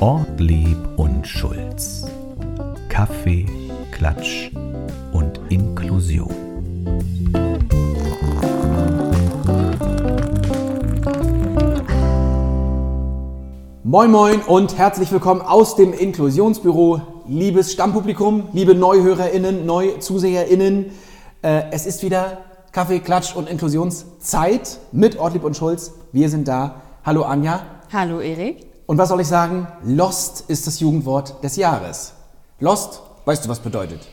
Ortlieb und Schulz. Kaffee, Klatsch und Inklusion. Moin Moin und herzlich willkommen aus dem Inklusionsbüro. Liebes Stammpublikum, liebe NeuhörerInnen, NeuzuseherInnen. Äh, es ist wieder Kaffee, Klatsch und Inklusionszeit mit Ortlieb und Schulz. Wir sind da. Hallo Anja. Hallo Erik. Und was soll ich sagen? Lost ist das Jugendwort des Jahres. Lost, weißt du, was bedeutet?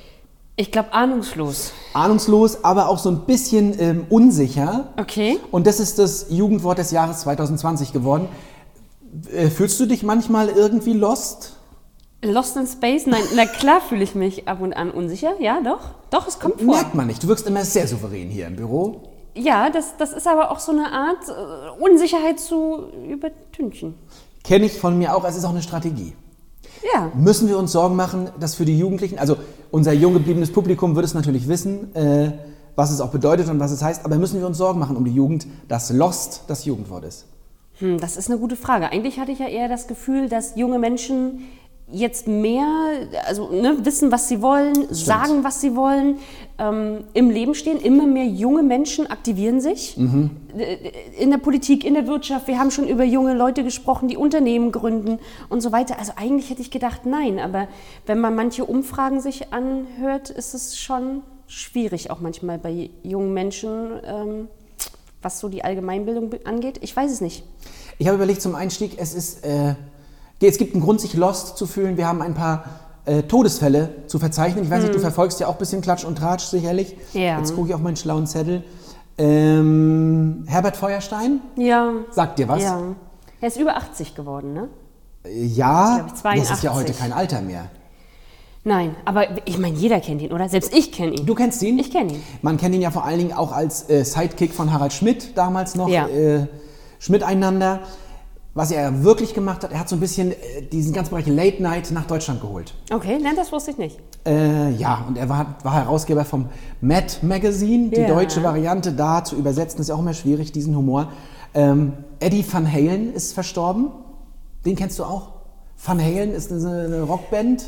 Ich glaube ahnungslos. Ahnungslos, aber auch so ein bisschen ähm, unsicher. Okay. Und das ist das Jugendwort des Jahres 2020 geworden. Äh, fühlst du dich manchmal irgendwie lost? Lost in Space? Nein, na klar fühle ich mich ab und an unsicher. Ja, doch. Doch, es kommt vor. Merkt man nicht. Du wirkst immer sehr souverän hier im Büro. Ja, das, das ist aber auch so eine Art äh, Unsicherheit zu übertünchen. Kenne ich von mir auch. Es ist auch eine Strategie. Ja. Müssen wir uns Sorgen machen, dass für die Jugendlichen, also unser jung gebliebenes Publikum wird es natürlich wissen, äh, was es auch bedeutet und was es heißt, aber müssen wir uns Sorgen machen um die Jugend, dass Lost das Jugendwort ist? Hm, das ist eine gute Frage. Eigentlich hatte ich ja eher das Gefühl, dass junge Menschen jetzt mehr also, ne, wissen, was sie wollen, sagen, was sie wollen, ähm, im Leben stehen. Immer mehr junge Menschen aktivieren sich äh, in der Politik, in der Wirtschaft. Wir haben schon über junge Leute gesprochen, die Unternehmen gründen und so weiter. Also eigentlich hätte ich gedacht, nein. Aber wenn man manche Umfragen sich anhört, ist es schon schwierig, auch manchmal bei jungen Menschen, ähm, was so die Allgemeinbildung angeht. Ich weiß es nicht. Ich habe überlegt zum Einstieg, es ist, äh, es gibt einen Grund, sich lost zu fühlen. Wir haben ein paar äh, Todesfälle zu verzeichnen. Ich weiß nicht, du verfolgst ja auch ein bisschen Klatsch und Tratsch sicherlich. Ja. Jetzt gucke ich auf meinen schlauen Zettel. Ähm, Herbert Feuerstein, Ja. sagt dir was? Ja. Er ist über 80 geworden, ne? Ja, Ist, glaub ich, das ist ja 82. heute kein Alter mehr. Nein, aber ich meine, jeder kennt ihn, oder? Selbst ich kenne ihn. Du kennst ihn? Ich kenne ihn. Man kennt ihn ja vor allen Dingen auch als äh, Sidekick von Harald Schmidt damals noch. Ja. Äh, Schmidt einander. Was er wirklich gemacht hat, er hat so ein bisschen äh, diesen ganzen Bereich Late Night nach Deutschland geholt. Okay, nein, das wusste ich nicht. Äh, ja, und er war, war Herausgeber vom Mad Magazine. Die Ja. deutsche Variante da zu übersetzen ist ja auch immer schwierig, diesen Humor. Ähm, Eddie Van Halen ist verstorben. Den kennst du auch? Van Halen ist eine, Rockband.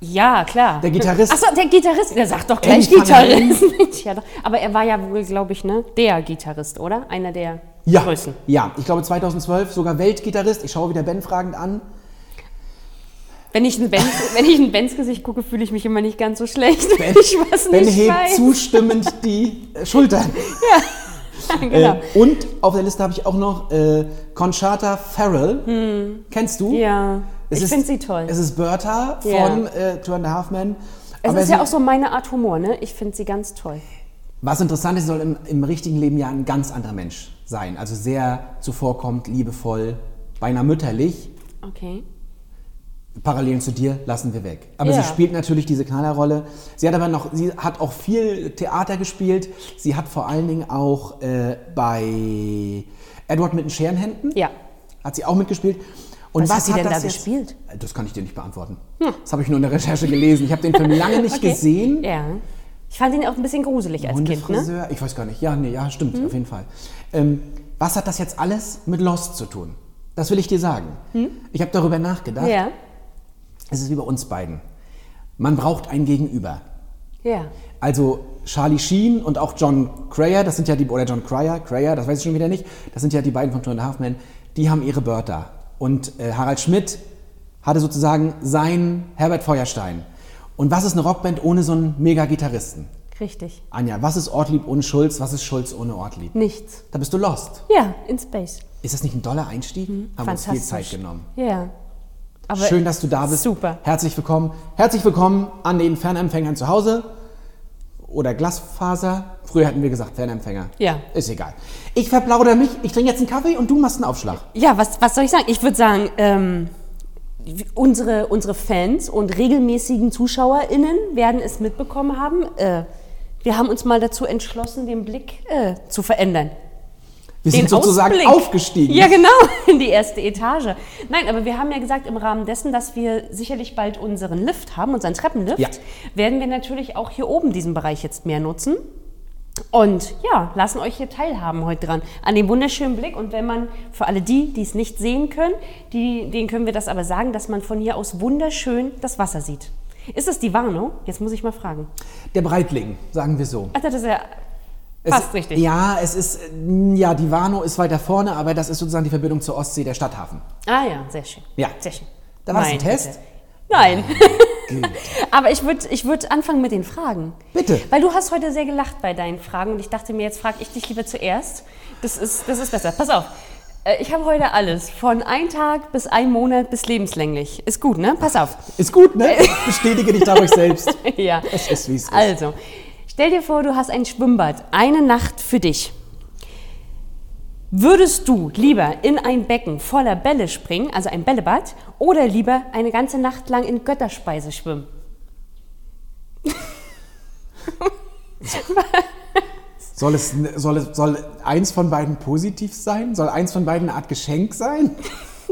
Ja, klar. Der Gitarrist. Achso, der Gitarrist. Der sagt doch gleich Van Gitarrist. Ja, doch. Aber er war ja wohl, glaube ich, ne, der Gitarrist, oder? Einer der Ja, größten. ja, ich glaube 2012 sogar Weltgitarrist. Ich schaue wieder Ben fragend an. Wenn ich ein Benz, wenn ich ein Benz-Gesicht gucke, fühle ich mich immer nicht ganz so schlecht, Ben, ich was ben nicht hebt weiß. zustimmend die äh, Schultern. genau. Äh, und auf der Liste habe ich auch noch äh, Conchata Farrell. Kennst du? Hm. ja, Es ich finde sie toll. Es ist Bertha Ja. von äh, Two and a Half Men. Es Aber ist ja auch so meine Art Humor, ne? Ich finde sie ganz toll. Was interessant ist, sie soll im, im richtigen Leben ja ein ganz anderer Mensch sein. Also sehr zuvorkommt, liebevoll, beinahe mütterlich. Okay. Parallelen zu dir lassen wir weg. Aber Ja. sie spielt natürlich diese Knallerrolle. Sie hat aber noch, sie hat auch viel Theater gespielt. Sie hat vor allen Dingen auch äh, bei Edward mit den Scherenhänden Ja. hat sie auch mitgespielt. Und Was hat sie denn das da jetzt- gespielt? Das kann ich dir nicht beantworten. Das habe ich nur in der Recherche gelesen. Ich habe den Film lange nicht Okay. gesehen. Ja. Ich fand ihn auch ein bisschen gruselig als Kind, ne? Ich weiß gar nicht. Ja, nee, ja, stimmt, auf jeden Fall. Ähm, was hat das jetzt alles mit Lost zu tun? Das will ich dir sagen. Ich habe darüber nachgedacht. Ja. Es ist wie bei uns beiden. Man braucht ein Gegenüber. Ja. Also Charlie Sheen und auch John Cryer, das sind ja die, oder John Cryer, Cryer, das weiß ich schon wieder nicht, das sind ja die beiden von Two and a Half Men, die haben ihre Bertha. Und äh, Harald Schmidt hatte sozusagen sein Herbert Feuerstein. Und was ist eine Rockband ohne so einen Mega-Gitarristen? Richtig. Anja, was ist Ortlieb ohne Schulz? Was ist Schulz ohne Ortlieb? Nichts. Da bist du lost. Ja, in Space. Ist das nicht ein doller Einstieg? Haben uns viel Zeit genommen. Ja. Aber Schön, dass du da bist. Super. Herzlich willkommen. Herzlich willkommen an den Fernempfängern zu Hause. Oder Glasfaser. Früher hatten wir gesagt Fernempfänger. Ja. Ist egal. Ich verplaudere mich. Ich trinke jetzt einen Kaffee und du machst einen Aufschlag. Ja, was, was soll ich sagen? Ich würde sagen, ähm, unsere, unsere Fans und regelmäßigen ZuschauerInnen werden es mitbekommen haben. Äh, wir haben uns mal dazu entschlossen, den Blick äh, zu verändern. Wir Den sind sozusagen Ausblick. aufgestiegen. Ja, genau, in die erste Etage. Nein, aber wir haben ja gesagt, im Rahmen dessen, dass wir sicherlich bald unseren Lift haben, unseren Treppenlift, Ja. werden wir natürlich auch hier oben diesen Bereich jetzt mehr nutzen. Und ja, lassen euch hier teilhaben heute dran an dem wunderschönen Blick. Und wenn man, für alle die, die es nicht sehen können, die, denen können wir das aber sagen, dass man von hier aus wunderschön das Wasser sieht. Ist es die Warnow? Jetzt muss ich mal fragen. Der Breitling, sagen wir so. Ach, das ist ja Es- fast richtig. Ja, es ist, ja, die Warnow ist weiter vorne, aber das ist sozusagen die Verbindung zur Ostsee, der Stadthafen. Ah ja, sehr schön. Ja. Sehr schön. Da war's ein Meine Test? Güte. Nein. Aber ich würde ich würd anfangen mit den Fragen. Bitte. Weil du hast heute sehr gelacht bei deinen Fragen und ich dachte mir, jetzt frage ich dich lieber zuerst. Das ist, das ist besser. Pass auf. Äh, Ich habe heute alles. Von ein Tag bis ein Monat bis lebenslänglich. Ist gut, ne? Pass auf. Ist gut, ne? Ich bestätige dich dadurch selbst. ja. Es ist, wie es ist. Also, stell dir vor, du hast ein Schwimmbad. Eine Nacht für dich. Würdest du lieber in ein Becken voller Bälle springen, also ein Bällebad, oder lieber eine ganze Nacht lang in Götterspeise schwimmen? Soll es, soll es soll eins von beiden positiv sein? Soll eins von beiden eine Art Geschenk sein?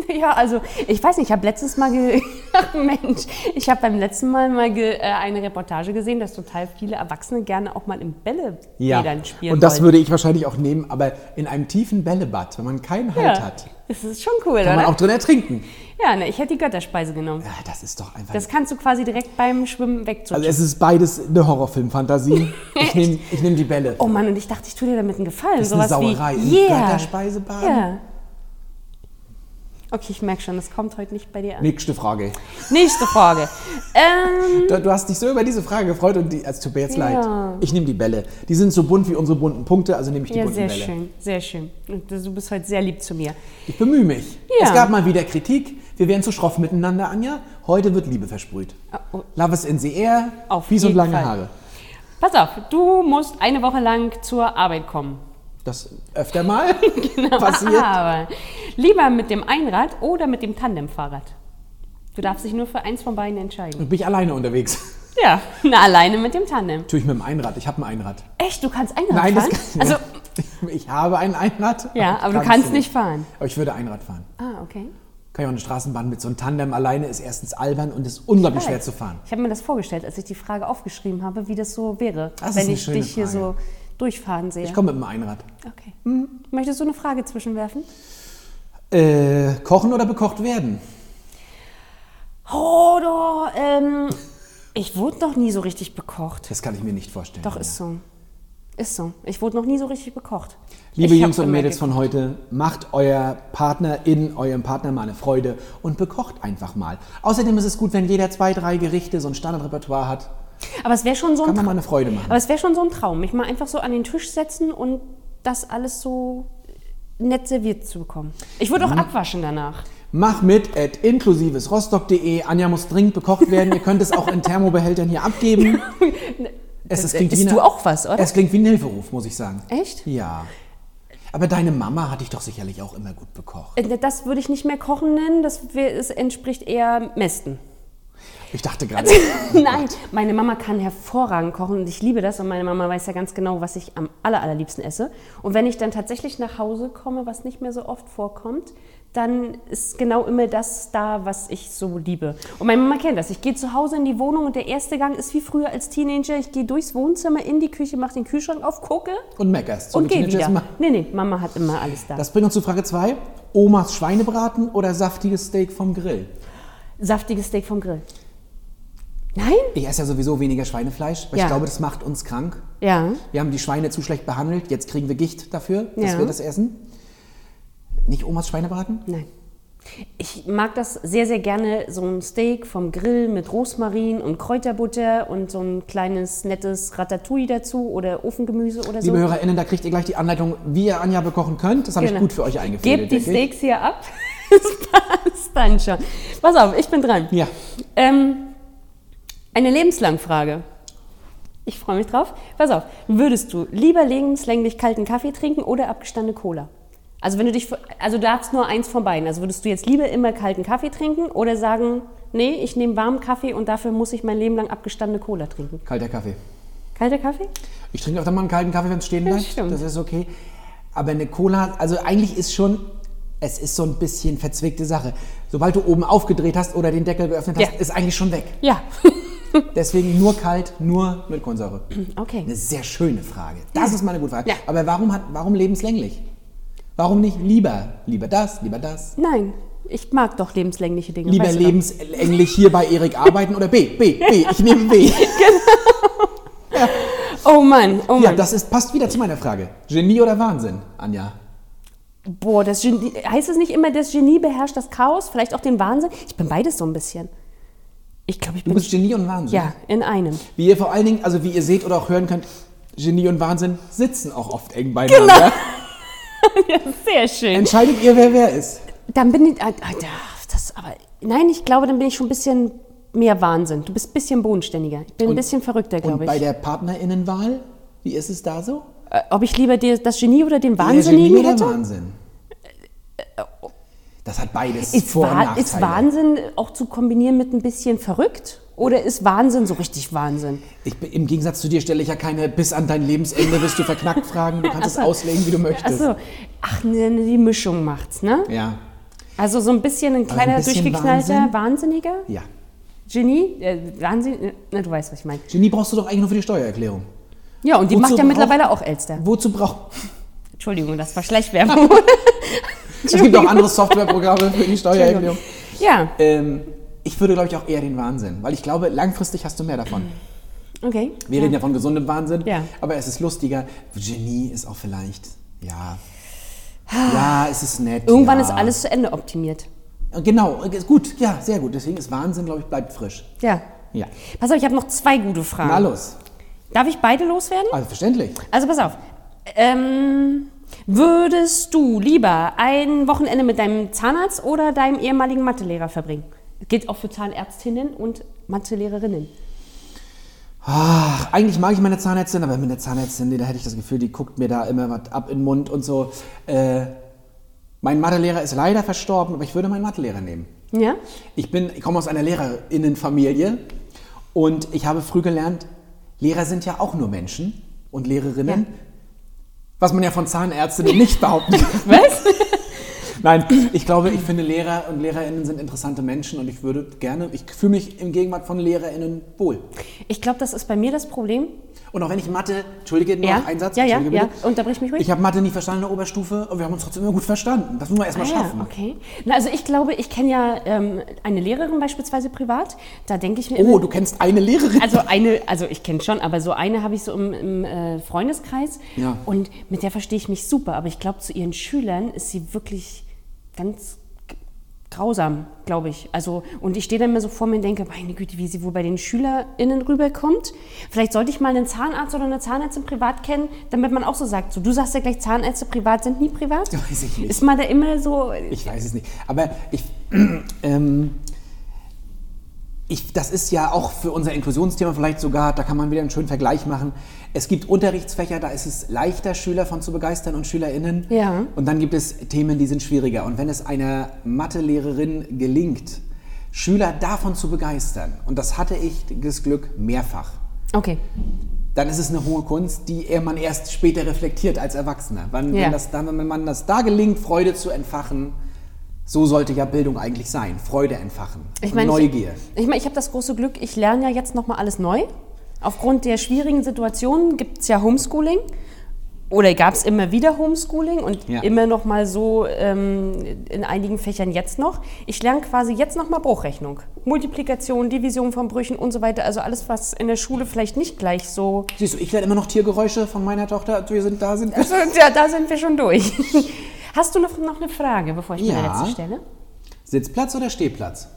Ja, also ich weiß nicht, ich habe letztes Mal, ge Mensch, ich habe beim letzten Mal mal äh, eine Reportage gesehen, dass total viele Erwachsene gerne auch mal im Bällebädern spielen Und das wollen. würde ich wahrscheinlich auch nehmen, aber in einem tiefen Bällebad, wenn man keinen Halt ja, hat, das ist schon cool, kann man oder? auch drin ertrinken. Ja, ne, ich hätte die Götterspeise genommen. Ja, das ist doch einfach. Das kannst du quasi direkt beim Schwimmen wegzutschen. also es ist beides eine Horrorfilmfantasie. Ich nehme ich nehm die Bälle. oh Mann, und ich dachte, ich tue dir damit einen Gefallen. Das ist eine Sowas Sauerei. Wie, yeah. Götterspeisebad? Ja. Okay, ich merke schon, das kommt heute nicht bei dir an. Nächste Frage. Nächste Frage. Ähm, Du, du hast dich so über diese Frage gefreut und die, es tut mir jetzt Ja. leid. Ich nehme die Bälle. Die sind so bunt wie unsere bunten Punkte, also nehme ich die ja, bunten sehr Bälle. schön, sehr schön. Du bist heute sehr lieb zu mir. Ich bemühe mich. Ja. Es gab mal wieder Kritik. Wir wären zu schroff miteinander, Anja. Heute wird Liebe versprüht. oh. Love is in the air. Auf Fies und lange Fall. Haare. Pass auf, du musst eine Woche lang zur Arbeit kommen. Das öfter mal passiert. Aber lieber mit dem Einrad oder mit dem Tandemfahrrad. Du darfst dich nur für eins von beiden entscheiden. Bin ich alleine unterwegs. Ja, na, alleine mit dem Tandem. Natürlich mit dem Einrad. Ich habe ein Einrad. Echt, du kannst Einrad Nein, das fahren? kann also, Ich habe ein Einrad. ja, aber du kannst nicht fahren. Aber ich würde Einrad fahren. Ah, okay. Kann ich auch eine Straßenbahn mit so einem Tandem alleine ist erstens albern und ist unglaublich schwer zu fahren. Ich habe mir das vorgestellt, als ich die Frage aufgeschrieben habe, wie das so wäre, Das wenn ich dich hier so durchfahren sehe. Ich komme mit dem Einrad. Okay. Möchtest du eine Frage zwischenwerfen? Äh, kochen oder bekocht werden? Oh, doch, ähm, ich wurde noch nie so richtig bekocht. Das kann ich mir nicht vorstellen. Doch, Anja. ist so. Ist so. Ich wurde noch nie so richtig bekocht. Liebe Ich Jungs und Mädels von heute, macht euer Partner in eurem Partner mal eine Freude und bekocht einfach mal. Außerdem ist es gut, wenn jeder zwei, drei Gerichte so ein Standardrepertoire hat. Aber es wäre schon so ein Kann man Traum. mal eine Freude machen. Aber es wäre schon so ein Traum, mich mal einfach so an den Tisch setzen und das alles so nett serviert zu bekommen. Ich würde auch Mhm. abwaschen danach. Mach mit at inklusivesrostock.de. Anja muss dringend bekocht werden. Ihr könnt es auch in Thermobehältern hier abgeben. Es, es klingt Isst wie eine- du auch was, oder? Es klingt wie ein Hilferuf, muss ich sagen. Echt? Ja. Aber deine Mama hat dich doch sicherlich auch immer gut bekocht. Äh, Das würde ich nicht mehr Kochen nennen, das entspricht eher Mästen. Ich dachte gerade, Nein, meine Mama kann hervorragend kochen und ich liebe das und meine Mama weiß ja ganz genau, was ich am aller, allerliebsten esse. Und wenn ich dann tatsächlich nach Hause komme, was nicht mehr so oft vorkommt, dann ist genau immer das da, was ich so liebe. Und meine Mama kennt das. Ich gehe zu Hause in die Wohnung und der erste Gang ist wie früher als Teenager. Ich gehe durchs Wohnzimmer in die Küche, mache den Kühlschrank auf, gucke und meckerst. So und gehe wieder. machen. Nee, nee, Mama hat immer alles da. Das bringt uns zu Frage 2. Omas Schweinebraten oder saftiges Steak vom Grill? Saftiges Steak vom Grill. Nein? Ich esse ja sowieso weniger Schweinefleisch, weil Ja. ich glaube, das macht uns krank. Ja. Wir haben die Schweine zu schlecht behandelt. Jetzt kriegen wir Gicht dafür, dass Ja. wir das essen. Nicht Omas Schweinebraten? Nein. Ich mag das sehr, sehr gerne, so ein Steak vom Grill mit Rosmarin und Kräuterbutter und so ein kleines, nettes Ratatouille dazu oder Ofengemüse oder so. Liebe HörerInnen, da kriegt ihr gleich die Anleitung, wie ihr Anja bekochen könnt. Das habe Genau. ich gut für euch eingefädelt. Gebt die. Steaks hier ab. Das passt dann schon. Pass auf, ich bin dran. Ja. Ähm, eine Lebenslangfrage. Ich freue mich drauf. Pass auf, würdest du lieber lebenslänglich kalten Kaffee trinken oder abgestandene Cola? Also wenn du dich, also du darfst nur eins von beiden. Also würdest du jetzt lieber immer kalten Kaffee trinken oder sagen, nee, ich nehme warmen Kaffee und dafür muss ich mein Leben lang abgestandene Cola trinken? Kalter Kaffee. Kalter Kaffee? Ich trinke auch dann mal einen kalten Kaffee, wenn es stehen bleibt. stimmt. Das ist okay. Aber eine Cola, also eigentlich ist schon, es ist so ein bisschen verzwickte Sache. Sobald du oben aufgedreht hast oder den Deckel geöffnet hast, Ja. ist eigentlich schon weg. Ja. Deswegen nur kalt, nur mit Kohlensäure. Okay. Eine sehr schöne Frage. Das ist mal eine gute Frage. Ja. Aber warum, hat, warum lebenslänglich? Warum nicht lieber, lieber das, lieber das? Nein, ich mag doch lebenslängliche Dinge. Lieber weißt du lebenslänglich hier bei Erik arbeiten oder B, B, B, ich nehme B. Oh Mann, oh Mann. Ja, das ist, passt wieder zu meiner Frage. Genie oder Wahnsinn, Anja? Boah, das Genie, heißt es nicht immer, das Genie beherrscht das Chaos? Vielleicht auch den Wahnsinn? Ich bin beides so ein bisschen. Ich glaube, ich Du bin. bist Genie und Wahnsinn. ja, in einem. Wie ihr vor allen Dingen, also wie ihr seht oder auch hören könnt, Genie und Wahnsinn sitzen auch oft eng beieinander. Genau. ja, sehr schön. Entscheidet ihr, wer wer ist? Dann bin ich. ah, ah, Das, aber, nein, ich glaube, dann bin ich schon ein bisschen mehr Wahnsinn. Du bist ein bisschen bodenständiger. Ich bin ein bisschen verrückter, Und glaube bei ich. der Partnerinnenwahl, wie ist es da so? Äh, Ob ich lieber das Genie oder den Wahnsinnigen Genie oder hätte? Wahnsinn? Das hat beides Ist, Vor- und Nachteile. ist Wahnsinn auch zu kombinieren mit ein bisschen verrückt? Oder ist Wahnsinn so richtig Wahnsinn? Ich, Im Gegensatz zu dir stelle ich ja keine bis an dein Lebensende wirst du verknackt Fragen. Du kannst es Ach so. auslegen, wie du möchtest. Achso, ach, ne, ne, die Mischung macht's, ne? Ja, Also so ein bisschen ein kleiner, bisschen durchgeknallter Wahnsinn? Wahnsinniger? ja. Genie? Äh, Wahnsinn? Na, du weißt, was ich meine. Genie brauchst du doch eigentlich nur für die Steuererklärung. Ja, und die Wozu macht ja braucht- mittlerweile auch Elster. Wozu braucht... Entschuldigung, das war Schleichwerbung. Es gibt auch andere Softwareprogramme für die Steuererklärung. ja, Ähm, ich würde, glaube ich, auch eher den Wahnsinn, weil ich glaube, langfristig hast du mehr davon. okay. Wir reden ja von gesundem Wahnsinn, Ja. aber es ist lustiger. Genie ist auch vielleicht, ja, ja, es ist nett. Irgendwann ja. ist alles zu Ende optimiert. Genau, gut, ja, sehr gut. Deswegen ist Wahnsinn, glaube ich, bleibt frisch. Ja. Ja. Pass auf, ich habe noch zwei gute Fragen. Na los. Darf ich beide loswerden? Also verständlich. Also pass auf. Ähm, würdest du lieber ein Wochenende mit deinem Zahnarzt oder deinem ehemaligen Mathelehrer verbringen? Gilt auch für Zahnärztinnen und Mathelehrerinnen. Ach, eigentlich mag ich meine Zahnärztin, aber mit der Zahnärztin, da hätte ich das Gefühl, die guckt mir da immer was ab in den Mund und so. Äh, mein Mathelehrer ist leider verstorben, aber ich würde meinen Mathelehrer nehmen. Ja? Ich, bin, ich komme aus einer Lehrerinnenfamilie und ich habe früh gelernt, Lehrer sind ja auch nur Menschen und Lehrerinnen, Ja. Was man ja von Zahnärztinnen nicht behaupten kann. Was? Nein, ich glaube, ich finde Lehrer und Lehrerinnen sind interessante Menschen und ich würde gerne, ich fühle mich im Gegenwart von Lehrerinnen wohl. Ich glaube, das ist bei mir das Problem. Und auch wenn ich Mathe, entschuldige, noch Ja, ein Satz, ja, ja, ja. Unterbrich mich ruhig. Ich habe Mathe nie verstanden in der Oberstufe und wir haben uns trotzdem immer gut verstanden. Das muss man erstmal Ah, schaffen. Ja, okay. Na, also ich glaube, ich kenne ja ähm, eine Lehrerin beispielsweise privat. Da denke ich mir immer, Oh, du kennst eine Lehrerin. Also eine, also ich kenne schon, aber so eine habe ich so im, im äh, Freundeskreis Ja. und mit der verstehe ich mich super. Aber ich glaube, zu ihren Schülern ist sie wirklich ganz grausam, glaube ich. Also und ich stehe dann immer so vor mir und denke, meine Güte, wie sie wohl bei den SchülerInnen rüberkommt. Vielleicht sollte ich mal einen Zahnarzt oder eine Zahnärztin privat kennen, damit man auch so sagt, so du sagst ja gleich, Zahnärzte privat sind nie privat. Weiß ich nicht. Ist man da immer so? Ich weiß es nicht. Aber ich, ähm, ich, das ist ja auch für unser Inklusionsthema vielleicht sogar, da kann man wieder einen schönen Vergleich machen. Es gibt Unterrichtsfächer, da ist es leichter, Schüler von zu begeistern und SchülerInnen. Ja. Und dann gibt es Themen, die sind schwieriger. Und wenn es einer Mathelehrerin gelingt, Schüler davon zu begeistern, und das hatte ich das Glück mehrfach, Okay. dann ist es eine hohe Kunst, die man erst später reflektiert als Erwachsener. Wenn, Ja. wenn, das, dann, wenn man das da gelingt, Freude zu entfachen, so sollte ja Bildung eigentlich sein. Freude entfachen. Ich meine, Neugier. Ich, ich, meine, ich habe das große Glück, ich lerne ja jetzt nochmal alles neu. Aufgrund der schwierigen Situation gibt es ja Homeschooling. Oder gab es immer wieder Homeschooling und Ja. immer noch mal so ähm, in einigen Fächern jetzt noch. Ich lerne quasi jetzt noch mal Bruchrechnung. Multiplikation, Division von Brüchen und so weiter. Also alles, was in der Schule vielleicht nicht gleich so... Siehst du, ich werde immer noch Tiergeräusche von meiner Tochter. Wir sind da, sind wir. Also, ja, da sind wir schon durch. Hast du noch, noch eine Frage, bevor ich meine Ja. letzte stelle? Sitzplatz oder Stehplatz?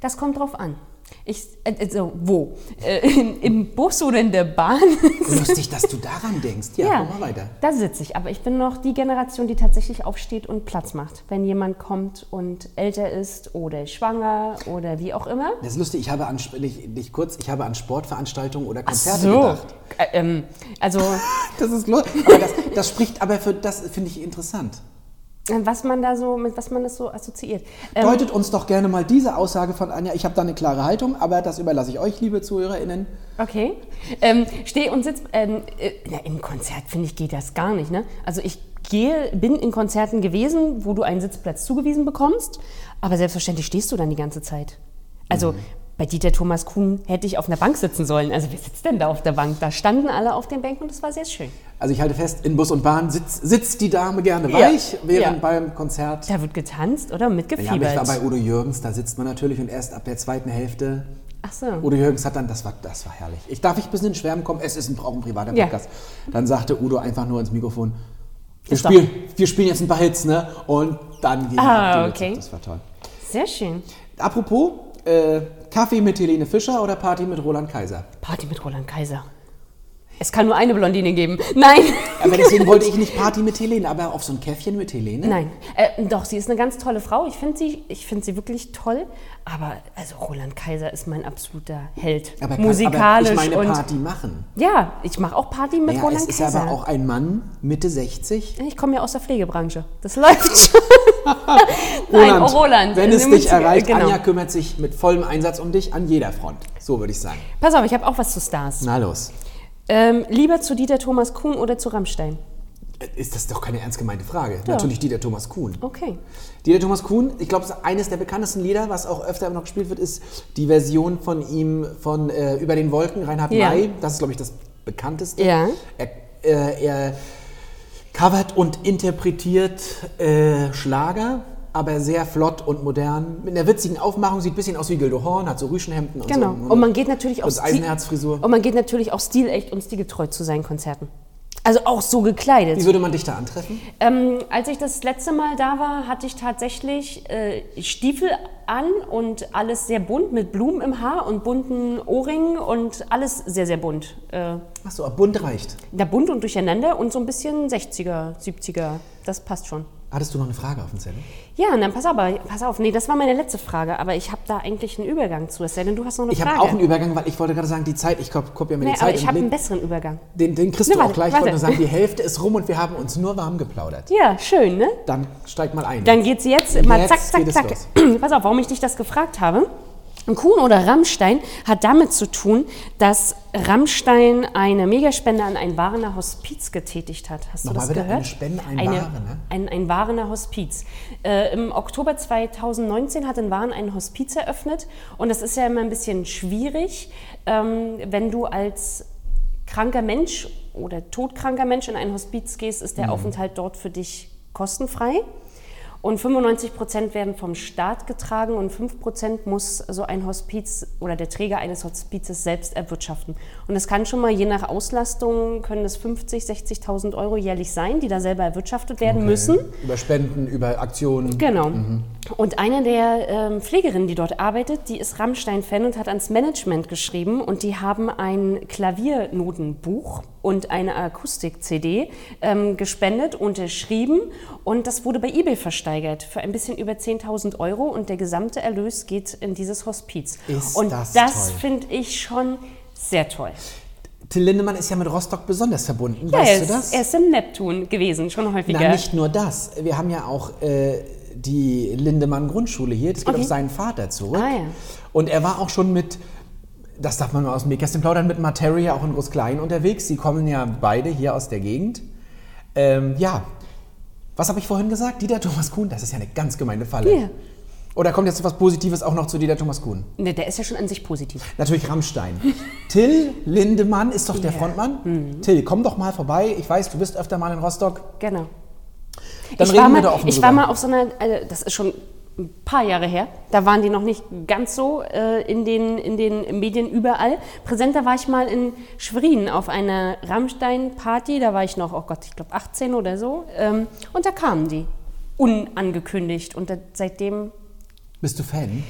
Das kommt drauf an. Ich, äh, also, wo? Äh, im, Im Bus oder in der Bahn? Lustig, dass du daran denkst. Ja, komm mal weiter. da sitze ich. Aber ich bin noch die Generation, die tatsächlich aufsteht und Platz macht. Wenn jemand kommt und älter ist oder schwanger oder wie auch immer. Das ist lustig, ich habe an, nicht, nicht kurz, ich habe an Sportveranstaltungen oder Konzerte so. gedacht. Äh, ähm, also, Das ist lustig. Aber das, das spricht aber für, das finde ich interessant. Äh, was man da so, mit was man das so assoziiert. Ähm, Deutet uns doch gerne mal diese Aussage von Anja. Ich habe da eine klare Haltung, aber das überlasse ich euch, liebe ZuhörerInnen. Okay. Ähm, Steh- und Sitz. Ähm, äh, na, Im Konzert, finde ich, geht das gar nicht. Ne? Also ich gehe, bin in Konzerten gewesen, wo du einen Sitzplatz zugewiesen bekommst, aber selbstverständlich stehst du dann die ganze Zeit. Also bei Dieter Thomas Kuhn hätte ich auf einer Bank sitzen sollen. Also wer sitzt denn da auf der Bank? Da standen alle auf den Bänken und es war sehr schön. Also ich halte fest, in Bus und Bahn sitzt, sitzt die Dame gerne Ja. weich, während Ja. beim Konzert. Da wird getanzt oder Ja, mitgefiebert. ich war bei Udo Jürgens, da sitzt man natürlich und erst ab der zweiten Hälfte. Ach so. Udo Jürgens hat dann, das war, das war herrlich. Ich darf ich ein bisschen in Schwärmen kommen, es ist ein, auch ein privater Ja. Podcast. Dann sagte Udo einfach nur ins Mikrofon, wir spielen, wir spielen jetzt ein paar Hits, ne? Und dann ging Ah, die okay. Das war toll. Sehr schön. Apropos, äh, Kaffee mit Helene Fischer oder Party mit Roland Kaiser? Party mit Roland Kaiser. Es kann nur eine Blondine geben. Nein. Aber deswegen wollte ich nicht Party mit Helene, aber auf so ein Käffchen mit Helene? Nein. Äh, doch, sie ist eine ganz tolle Frau. Ich finde sie, ich find sie wirklich toll. Aber also Roland Kaiser ist mein absoluter Held. Aber, kann- Musikalisch aber ich meine und Party machen. ja, ich mache auch Party mit Ja, Roland es ist Kaiser. aber auch ein Mann, Mitte 60. ich komme ja aus der Pflegebranche. Das läuft schon. Nein, oh, Roland. Wenn es dich erreicht, genau. Anja kümmert sich mit vollem Einsatz um dich an jeder Front. So würde ich sagen. Pass auf, ich habe auch was zu Stars. Na los. Ähm, lieber zu Dieter Thomas Kuhn oder zu Rammstein? Ist das doch keine ernst gemeinte Frage? Natürlich Dieter Thomas Kuhn. Okay. Dieter Thomas Kuhn, ich glaube, eines der bekanntesten Lieder, was auch öfter noch gespielt wird, ist die Version von ihm von äh, Über den Wolken, Reinhard Ja. May. Das ist, glaube ich, das bekannteste. Ja. Er, äh, er covert und interpretiert äh, Schlager, aber sehr flott und modern. Mit einer witzigen Aufmachung, sieht ein bisschen aus wie Gildo Horn, hat so Rüschenhemden und Genau. so. Und man geht natürlich auch Und Eisenherzfrisur. Und man geht natürlich auch stilecht und stilgetreu zu seinen Konzerten. Also auch so gekleidet. Wie würde man dich da antreffen? Ähm, als ich das letzte Mal da war, hatte ich tatsächlich äh, Stiefel an und alles sehr bunt mit Blumen im Haar und bunten Ohrringen und alles sehr, sehr bunt. Äh, Achso, ab bunt reicht. da bunt und durcheinander und so ein bisschen 60er, 70er. Das passt schon. Hattest du noch eine Frage auf dem Zettel? Ja, dann pass auf, pass auf. Nee, das war meine letzte Frage, aber ich habe da eigentlich einen Übergang zu. Es sei denn, du hast noch eine Ich Frage. habe auch einen Übergang, weil ich wollte gerade sagen, die Zeit, ich ja mir nee, die aber Zeit ich im habe einen besseren Übergang. Den, den kriegst Nee, du auch warte, gleich. Ich wollte warte. nur sagen, die Hälfte ist rum und wir haben uns nur warm geplaudert. Ja, schön, ne? Dann steig mal ein. Dann geht's jetzt mal Jetzt zack, zack, es zack. Pass auf, warum ich dich das gefragt habe. Kuhn oder Rammstein hat damit zu tun, dass Rammstein eine Megaspende an ein Warner Hospiz getätigt hat. Hast Nochmal du das bitte, gehört? eine Spende, ein eine, Warner? Ein, ein Warner Hospiz. Äh, Im Oktober 2019 hat in Waren ein Hospiz eröffnet und das ist ja immer ein bisschen schwierig, ähm, wenn du als kranker Mensch oder todkranker Mensch in ein Hospiz gehst, ist Mhm. der Aufenthalt dort für dich kostenfrei. Und 95 Prozent werden vom Staat getragen und 5 Prozent muss so ein Hospiz oder der Träger eines Hospizes selbst erwirtschaften. Und es kann schon mal, je nach Auslastung, können es 50, 60.000 Euro jährlich sein, die da selber erwirtschaftet werden müssen. Über Spenden, über Aktionen. Genau. Und eine der ähm, Pflegerinnen, die dort arbeitet, die ist Rammstein-Fan und hat ans Management geschrieben und die haben ein Klaviernotenbuch und eine Akustik-CD ähm, gespendet, unterschrieben und das wurde bei eBay versteigert für ein bisschen über 10.000 Euro und der gesamte Erlös geht in dieses Hospiz. Ist und das das finde ich schon sehr toll. Till Lindemann ist ja mit Rostock besonders verbunden. Ja, weißt er du ist, das? er ist im Neptun gewesen, schon häufiger. Na, nicht nur das. Wir haben ja auch äh, die Lindemann Grundschule hier. Das geht Okay. auf seinen Vater zurück. Ah, ja. Und er war auch schon mit, das darf man mal aus dem Nähkästchen plaudern, mit Materia auch in Groß-Klein unterwegs. Sie kommen ja beide hier aus der Gegend. Ähm, ja, was habe ich vorhin gesagt? Dieter Thomas Kuhn, das ist ja eine ganz gemeine Falle. Ja. Oder kommt jetzt was Positives auch noch zu Dieter Thomas Kuhn? Ne, der ist ja schon an sich positiv. Natürlich Rammstein. Till Lindemann ist doch der. Frontmann. Mhm. Till, komm doch mal vorbei. Ich weiß, du bist öfter mal in Rostock. Genau. Dann ich reden war wir mal, da offen Ich drüber. war mal auf so einer, äh, das ist schon ein paar Jahre her, da waren die noch nicht ganz so äh, in, den, in den Medien überall. Präsenter war ich mal in Schwerin auf einer Rammstein-Party, da war ich noch, oh Gott, ich glaube 18 oder so. Ähm, und da kamen die, unangekündigt. Und da, seitdem Bist du Fan?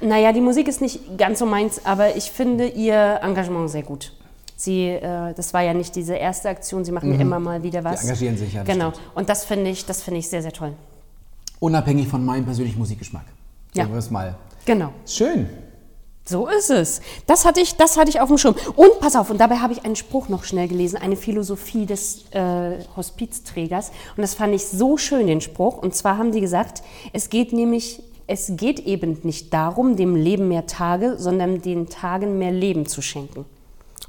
naja, die Musik ist nicht ganz so meins, aber ich finde ihr Engagement sehr gut. Sie, äh, das war ja nicht diese erste Aktion, sie machen ja immer mal wieder was. Mhm. engagieren sich, ja, Genau. stimmt. Und das finde ich, das finde ich sehr, sehr toll. Unabhängig von meinem persönlichen Musikgeschmack. Ja. Sagen wir es mal. Genau. Schön. So ist es. Das hatte ich, das hatte ich auf dem Schirm. Und pass auf, und dabei habe ich einen Spruch noch schnell gelesen, eine Philosophie des äh, Hospizträgers. Und das fand ich so schön, den Spruch. Und zwar haben die gesagt, es geht nämlich, es geht eben nicht darum, dem Leben mehr Tage, sondern den Tagen mehr Leben zu schenken.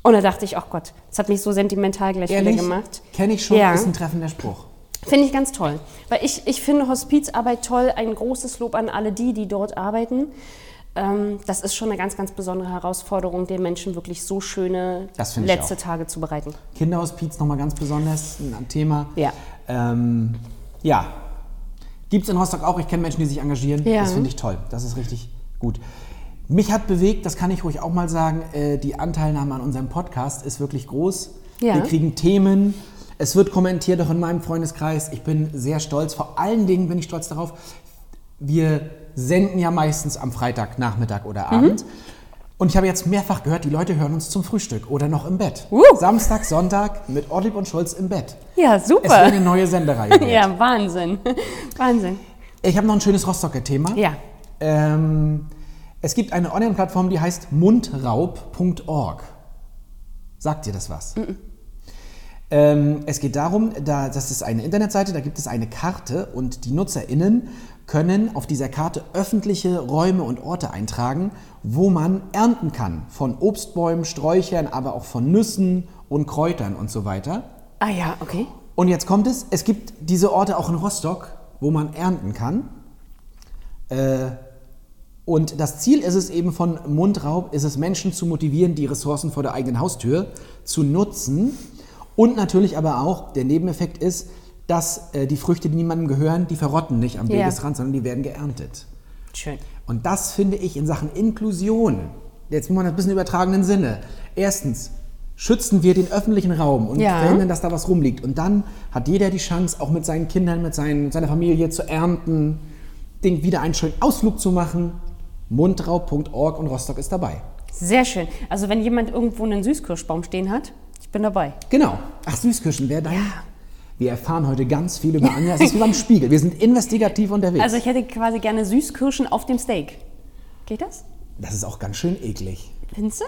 Und da dachte ich, ach Gott, das hat mich so sentimental gleich wieder gemacht. Kenne ich schon, Ja. ist ein treffender Spruch. Finde ich ganz toll. Weil ich, ich finde Hospizarbeit toll. Ein großes Lob an alle die, die dort arbeiten. Ähm, das ist schon eine ganz, ganz besondere Herausforderung, den Menschen wirklich so schöne letzte. Tage zu bereiten. Kinderhospiz nochmal ganz besonders ein Thema. Ja. Ähm, ja. Gibt es in Rostock auch. Ich kenne Menschen, die sich engagieren. Ja. Das finde ich toll. Das ist richtig gut. Mich hat bewegt, das kann ich ruhig auch mal sagen, äh, die Anteilnahme an unserem Podcast ist wirklich groß. Ja. Wir kriegen Themen. Es wird kommentiert, auch in meinem Freundeskreis. Ich bin sehr stolz. Vor allen Dingen bin ich stolz darauf, wir senden ja meistens am Freitagnachmittag oder Mhm. Abend. Und ich habe jetzt mehrfach gehört, die Leute hören uns zum Frühstück oder noch im Bett. Uh. Samstag, Sonntag mit Ortlieb und Schulz im Bett. Ja, Es wird super. eine neue Sendereihe. Ja, Wahnsinn. Wahnsinn. Ich habe noch ein schönes Rostocker Thema. Ja. Ähm, es gibt eine Online-Plattform, die heißt mundraub.org. Sagt dir das was? Ähm, es geht darum, da, das ist eine Internetseite, da gibt es eine Karte und die NutzerInnen können auf dieser Karte öffentliche Räume und Orte eintragen, wo man ernten kann. Von Obstbäumen, Sträuchern, aber auch von Nüssen und Kräutern und so weiter. Ah ja, okay. Und jetzt kommt es, es gibt diese Orte auch in Rostock, wo man ernten kann. Äh, und das Ziel ist es eben von Mundraub, ist es Menschen zu motivieren, die Ressourcen vor der eigenen Haustür zu nutzen. Und natürlich aber auch, der Nebeneffekt ist, dass äh, die Früchte, die niemandem gehören, die verrotten nicht am Ja. Wegesrand, sondern die werden geerntet. Schön. Und das finde ich in Sachen Inklusion, jetzt muss man ein bisschen übertragenen Sinne. Erstens, schützen wir den öffentlichen Raum und Ja. verhindern, dass da was rumliegt. Und dann hat jeder die Chance, auch mit seinen Kindern, mit seinen, mit seiner Familie zu ernten, den, wieder einen schönen Ausflug zu machen. Mundraub.org und Rostock ist dabei. Sehr schön. Also wenn jemand irgendwo einen Süßkirschbaum stehen hat, ich bin dabei. Genau. Ach, Süßkirschen, wer dein? Ja. Wir erfahren heute ganz viel über Anja. Es ist wie beim Spiegel. Wir sind investigativ unterwegs. Also ich hätte quasi gerne Süßkirschen auf dem Steak. Geht das? das ist auch ganz schön eklig. Findest du?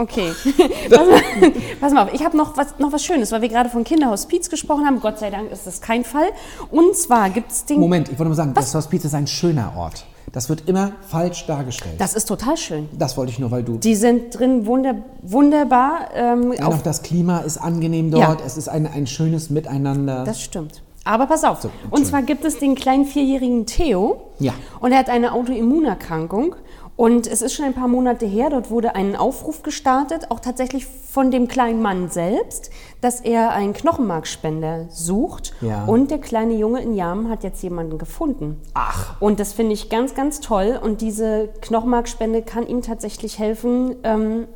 Okay. pass, mal, pass mal auf, ich habe noch was, noch was Schönes, weil wir gerade von Kinderhospiz gesprochen haben. Gott sei Dank ist das kein Fall. Und zwar gibt es den... Moment, ich wollte mal sagen, das Hospiz ist ein schöner Ort. Das wird immer falsch dargestellt. Das ist total schön. Das wollte ich nur, weil du. Die sind drin wunder, wunderbar. Ähm, Ja, noch das Klima ist angenehm Ja. dort. Es ist ein, ein schönes Miteinander. das stimmt. Aber pass auf. So, und zwar gibt es den kleinen vierjährigen Theo. Ja. Und er hat eine Autoimmunerkrankung. Und es ist schon ein paar Monate her, dort wurde ein Aufruf gestartet, auch tatsächlich von dem kleinen Mann selbst, dass er einen Knochenmarkspender sucht. Ja. Und der kleine Junge in Jamen hat jetzt jemanden gefunden. Ach. Und das finde ich ganz, ganz toll. Und diese Knochenmarkspende kann ihm tatsächlich helfen, ähm,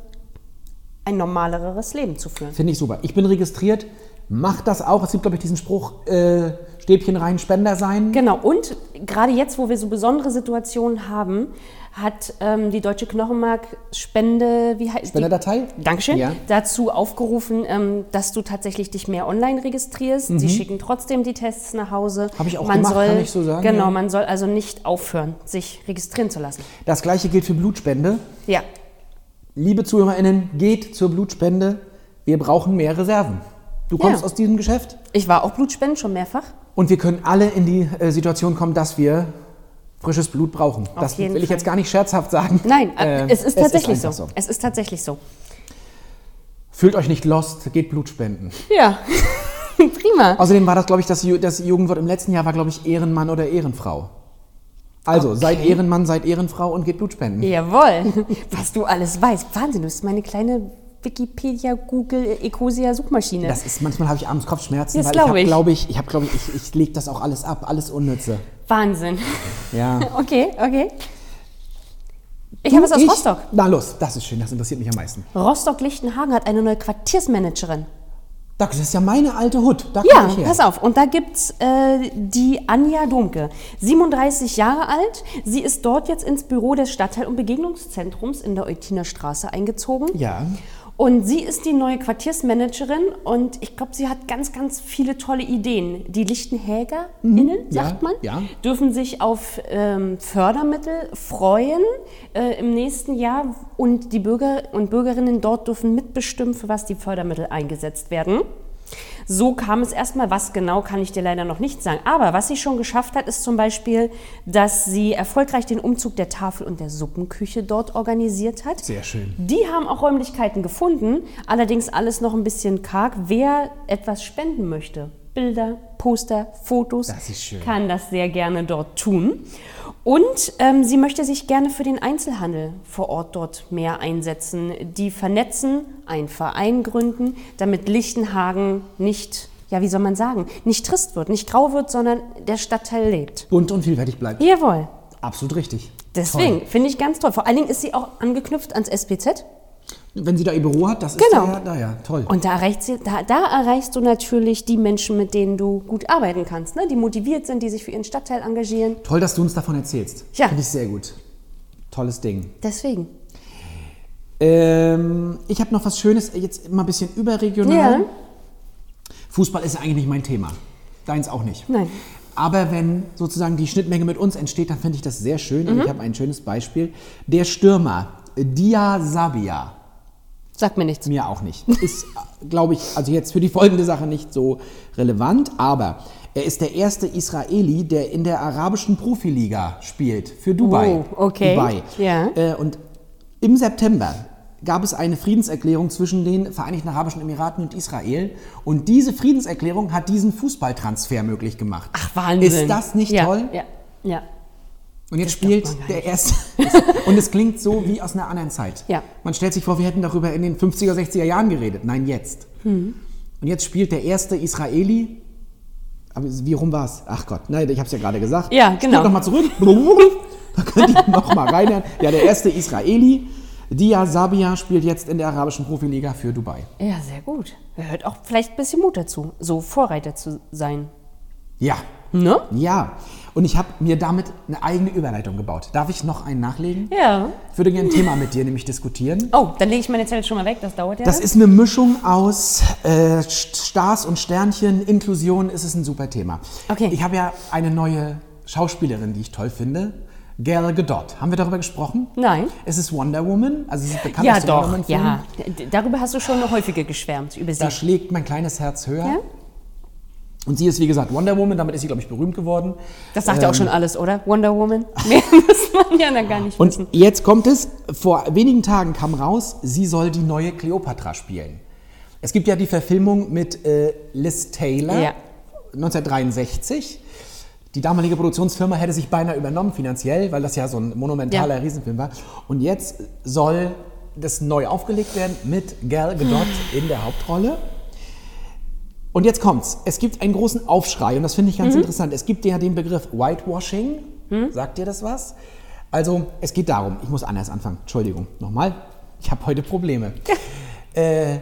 ein normaleres Leben zu führen. Finde ich super. Ich bin registriert. Macht das auch. Es gibt, glaube ich, diesen Spruch: äh, Stäbchen rein, Spender sein. Genau, und gerade jetzt, wo wir so besondere Situationen haben, hat ähm, die Deutsche Knochenmarkspende, wie heißt Spenderdatei? Dankeschön, Ja. dazu aufgerufen, ähm, dass du tatsächlich dich mehr online registrierst. Sie schicken trotzdem die Tests nach Hause. Mhm. Hab ich auch man gemacht, soll, kann ich so sagen, Genau, ja. man soll also nicht aufhören, sich registrieren zu lassen. Das gleiche gilt für Blutspende. Ja, Liebe ZuhörerInnen, geht zur Blutspende. Wir brauchen mehr Reserven. Du kommst Ja. aus diesem Geschäft ich war auch Blutspenden schon mehrfach. und wir können alle in die äh, Situation kommen, dass wir frisches Blut brauchen. das jeden will ich Fall. jetzt gar nicht scherzhaft sagen. Nein, äh, Äh, es ist tatsächlich einfach so. Es ist tatsächlich so. Fühlt euch nicht lost, geht Blut spenden. Ja, prima. Außerdem war das, glaube ich, das, das Jugendwort im letzten Jahr war, glaube ich, Ehrenmann oder Ehrenfrau. Also, seid Ehrenmann, seid Ehrenfrau und geht Blut spenden. Jawohl, was du alles weißt. Wahnsinn, du bist meine kleine Wikipedia, Google, Ecosia Suchmaschine. Das ist, manchmal habe ich abends Kopfschmerzen, Das weil glaub ich glaube ich, ich habe, glaube ich, ich, ich lege das auch alles ab, alles Unnütze. Wahnsinn. Ja. Okay, okay. Ich habe es aus Ich- Rostock. Na los, das ist schön, das interessiert mich am meisten. Rostock-Lichtenhagen hat eine neue Quartiersmanagerin. Das ist ja meine alte Hut, da Ja, ich her. pass auf. Und da gibt's äh, die Anja Domke, 37 Jahre alt. Sie ist dort jetzt ins Büro des Stadtteil- und Begegnungszentrums in der Eutiner Straße eingezogen. Ja. Und sie ist die neue Quartiersmanagerin und ich glaube, sie hat ganz, ganz viele tolle Ideen. Die LichtenhägerInnen, Mhm. ja, sagt man, ja. dürfen sich auf ähm, Fördermittel freuen äh, im nächsten Jahr und die Bürger und Bürgerinnen dort dürfen mitbestimmen, für was die Fördermittel eingesetzt werden. So kam es erstmal. Was genau kann ich dir leider noch nicht sagen. Aber was sie schon geschafft hat, ist zum Beispiel, dass sie erfolgreich den Umzug der Tafel und der Suppenküche dort organisiert hat. Sehr schön. Die haben auch Räumlichkeiten gefunden, allerdings alles noch ein bisschen karg. Wer etwas spenden möchte, Bilder, Poster, Fotos, kann das sehr gerne dort tun. Und ähm, sie möchte sich gerne für den Einzelhandel vor Ort dort mehr einsetzen. Die vernetzen, einen Verein gründen, damit Lichtenhagen nicht, ja, wie soll man sagen, nicht trist wird, nicht grau wird, sondern der Stadtteil lebt. Bunt und vielfältig bleibt. Jawohl. Absolut richtig. Deswegen finde ich ganz toll. Vor allen Dingen ist sie auch angeknüpft ans SPZ. Wenn sie da ihr Büro hat, das ist Genau. da ja, da ja toll. Und da, erreicht sie, da, da erreichst du natürlich die Menschen, mit denen du gut arbeiten kannst, ne? die motiviert sind, die sich für ihren Stadtteil engagieren. Toll, dass du uns davon erzählst. Ja. Finde ich sehr gut. Tolles Ding. Deswegen. Ähm, ich habe noch was Schönes, jetzt mal ein bisschen überregional. Ja. Fußball ist ja eigentlich nicht mein Thema. Deins auch nicht. Nein. Aber wenn sozusagen die Schnittmenge mit uns entsteht, dann finde ich das sehr schön. Mhm. Und ich habe ein schönes Beispiel. Der Stürmer, Dia Sabia. Sag mir nichts. Mir auch nicht. Ist, glaube ich, also jetzt für die folgende Sache nicht so relevant, aber er ist der erste Israeli, der in der arabischen Profiliga spielt für Dubai. Oh, okay. Dubai. Ja. Äh, und im September gab es eine Friedenserklärung zwischen den Vereinigten Arabischen Emiraten und Israel. Und diese Friedenserklärung hat diesen Fußballtransfer möglich gemacht. Ach, Wahnsinn. Ist das nicht ja, toll? Ja, ja. Und jetzt Das spielt der erste. und es klingt so wie aus einer anderen Zeit. Ja. Man stellt sich vor, wir hätten darüber in den 50er, 60er Jahren geredet. Nein, jetzt. Hm. Und jetzt spielt der erste Israeli. Aber wie rum war es? Ach Gott, nein, ich habe es ja gerade gesagt. Ja, genau. Nochmal zurück. da könnt ihr nochmal reinhören. Ja, der erste Israeli, Dia Sabia, spielt jetzt in der arabischen Profiliga für Dubai. Ja, sehr gut. Gehört auch vielleicht ein bisschen Mut dazu, so Vorreiter zu sein. Ja. Ne? Ja. Und ich habe mir damit eine eigene Überleitung gebaut. Darf ich noch einen nachlegen? Ja. Ich würde gerne ein Thema mit dir nämlich diskutieren. Oh, dann lege ich meine Zettel schon mal weg, das dauert ja. Das ist eine Mischung aus äh, St- Stars und Sternchen, Inklusion, ist es ein super Thema. Okay. Ich habe ja eine neue Schauspielerin, die ich toll finde. Gal Gadot. Haben wir darüber gesprochen? Nein. Es ist Wonder Woman, also sie ist bekannt ja, doch, Wonder Woman-Film. ja. D- Darüber hast du schon häufiger geschwärmt, über sie. Da schlägt mein kleines Herz höher. Ja? Und sie ist, wie gesagt, Wonder Woman, damit ist sie, glaube ich, berühmt geworden. Das sagt ja auch schon alles, oder? Wonder Woman. Mehr muss man ja dann gar nicht Und wissen. jetzt kommt es, vor wenigen Tagen kam raus, sie soll die neue Cleopatra spielen. Es gibt ja die Verfilmung mit äh, Liz Taylor, Ja. 1963. Die damalige Produktionsfirma hätte sich beinahe übernommen finanziell, weil das ja so ein monumentaler Ja. Riesenfilm war. Und jetzt soll das neu aufgelegt werden mit Gal Gadot in der Hauptrolle. Und jetzt kommt's. Es gibt einen großen Aufschrei und das finde ich Mhm. ganz interessant. Es gibt ja den Begriff Whitewashing. Sagt dir das was? Also, es geht darum, ich muss anders anfangen. Entschuldigung, nochmal. Ich habe heute Probleme. äh,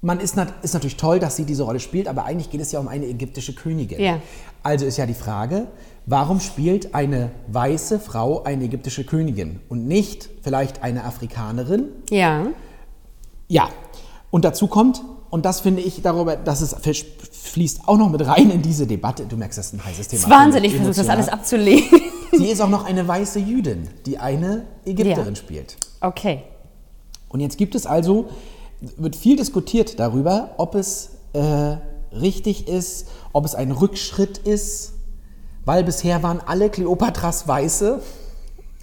man ist, nat ist natürlich toll, dass sie diese Rolle spielt, aber eigentlich geht es ja um eine ägyptische Königin. Ja. Also ist ja die Frage, warum spielt eine weiße Frau eine ägyptische Königin und nicht vielleicht eine Afrikanerin? Ja. Ja, und dazu kommt, und das finde ich darüber, dass es fließt auch noch mit rein in diese Debatte. Du merkst, das ist ein heißes Thema. Das ist Wahnsinn, ich versuche das alles abzulegen. Sie ist auch noch eine weiße Jüdin, die eine Ägypterin Ja. spielt. Okay. Und jetzt gibt es also, wird viel diskutiert darüber, ob es äh, richtig ist, ob es ein Rückschritt ist, weil bisher waren alle Kleopatras Weiße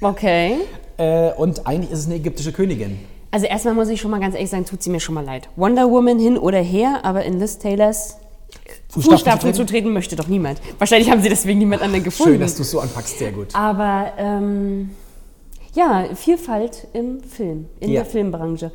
Okay. äh, und eigentlich ist es eine ägyptische Königin. Also erstmal muss ich schon mal ganz ehrlich sagen, tut sie mir schon mal leid. Wonder Woman hin oder her, aber in Liz Taylors Fußstapfen zu treten möchte doch niemand. Wahrscheinlich haben sie deswegen niemand anderen gefunden. Schön, dass du es so anpackst, sehr gut. Aber ähm, ja, Vielfalt im Film, in Ja. der Filmbranche.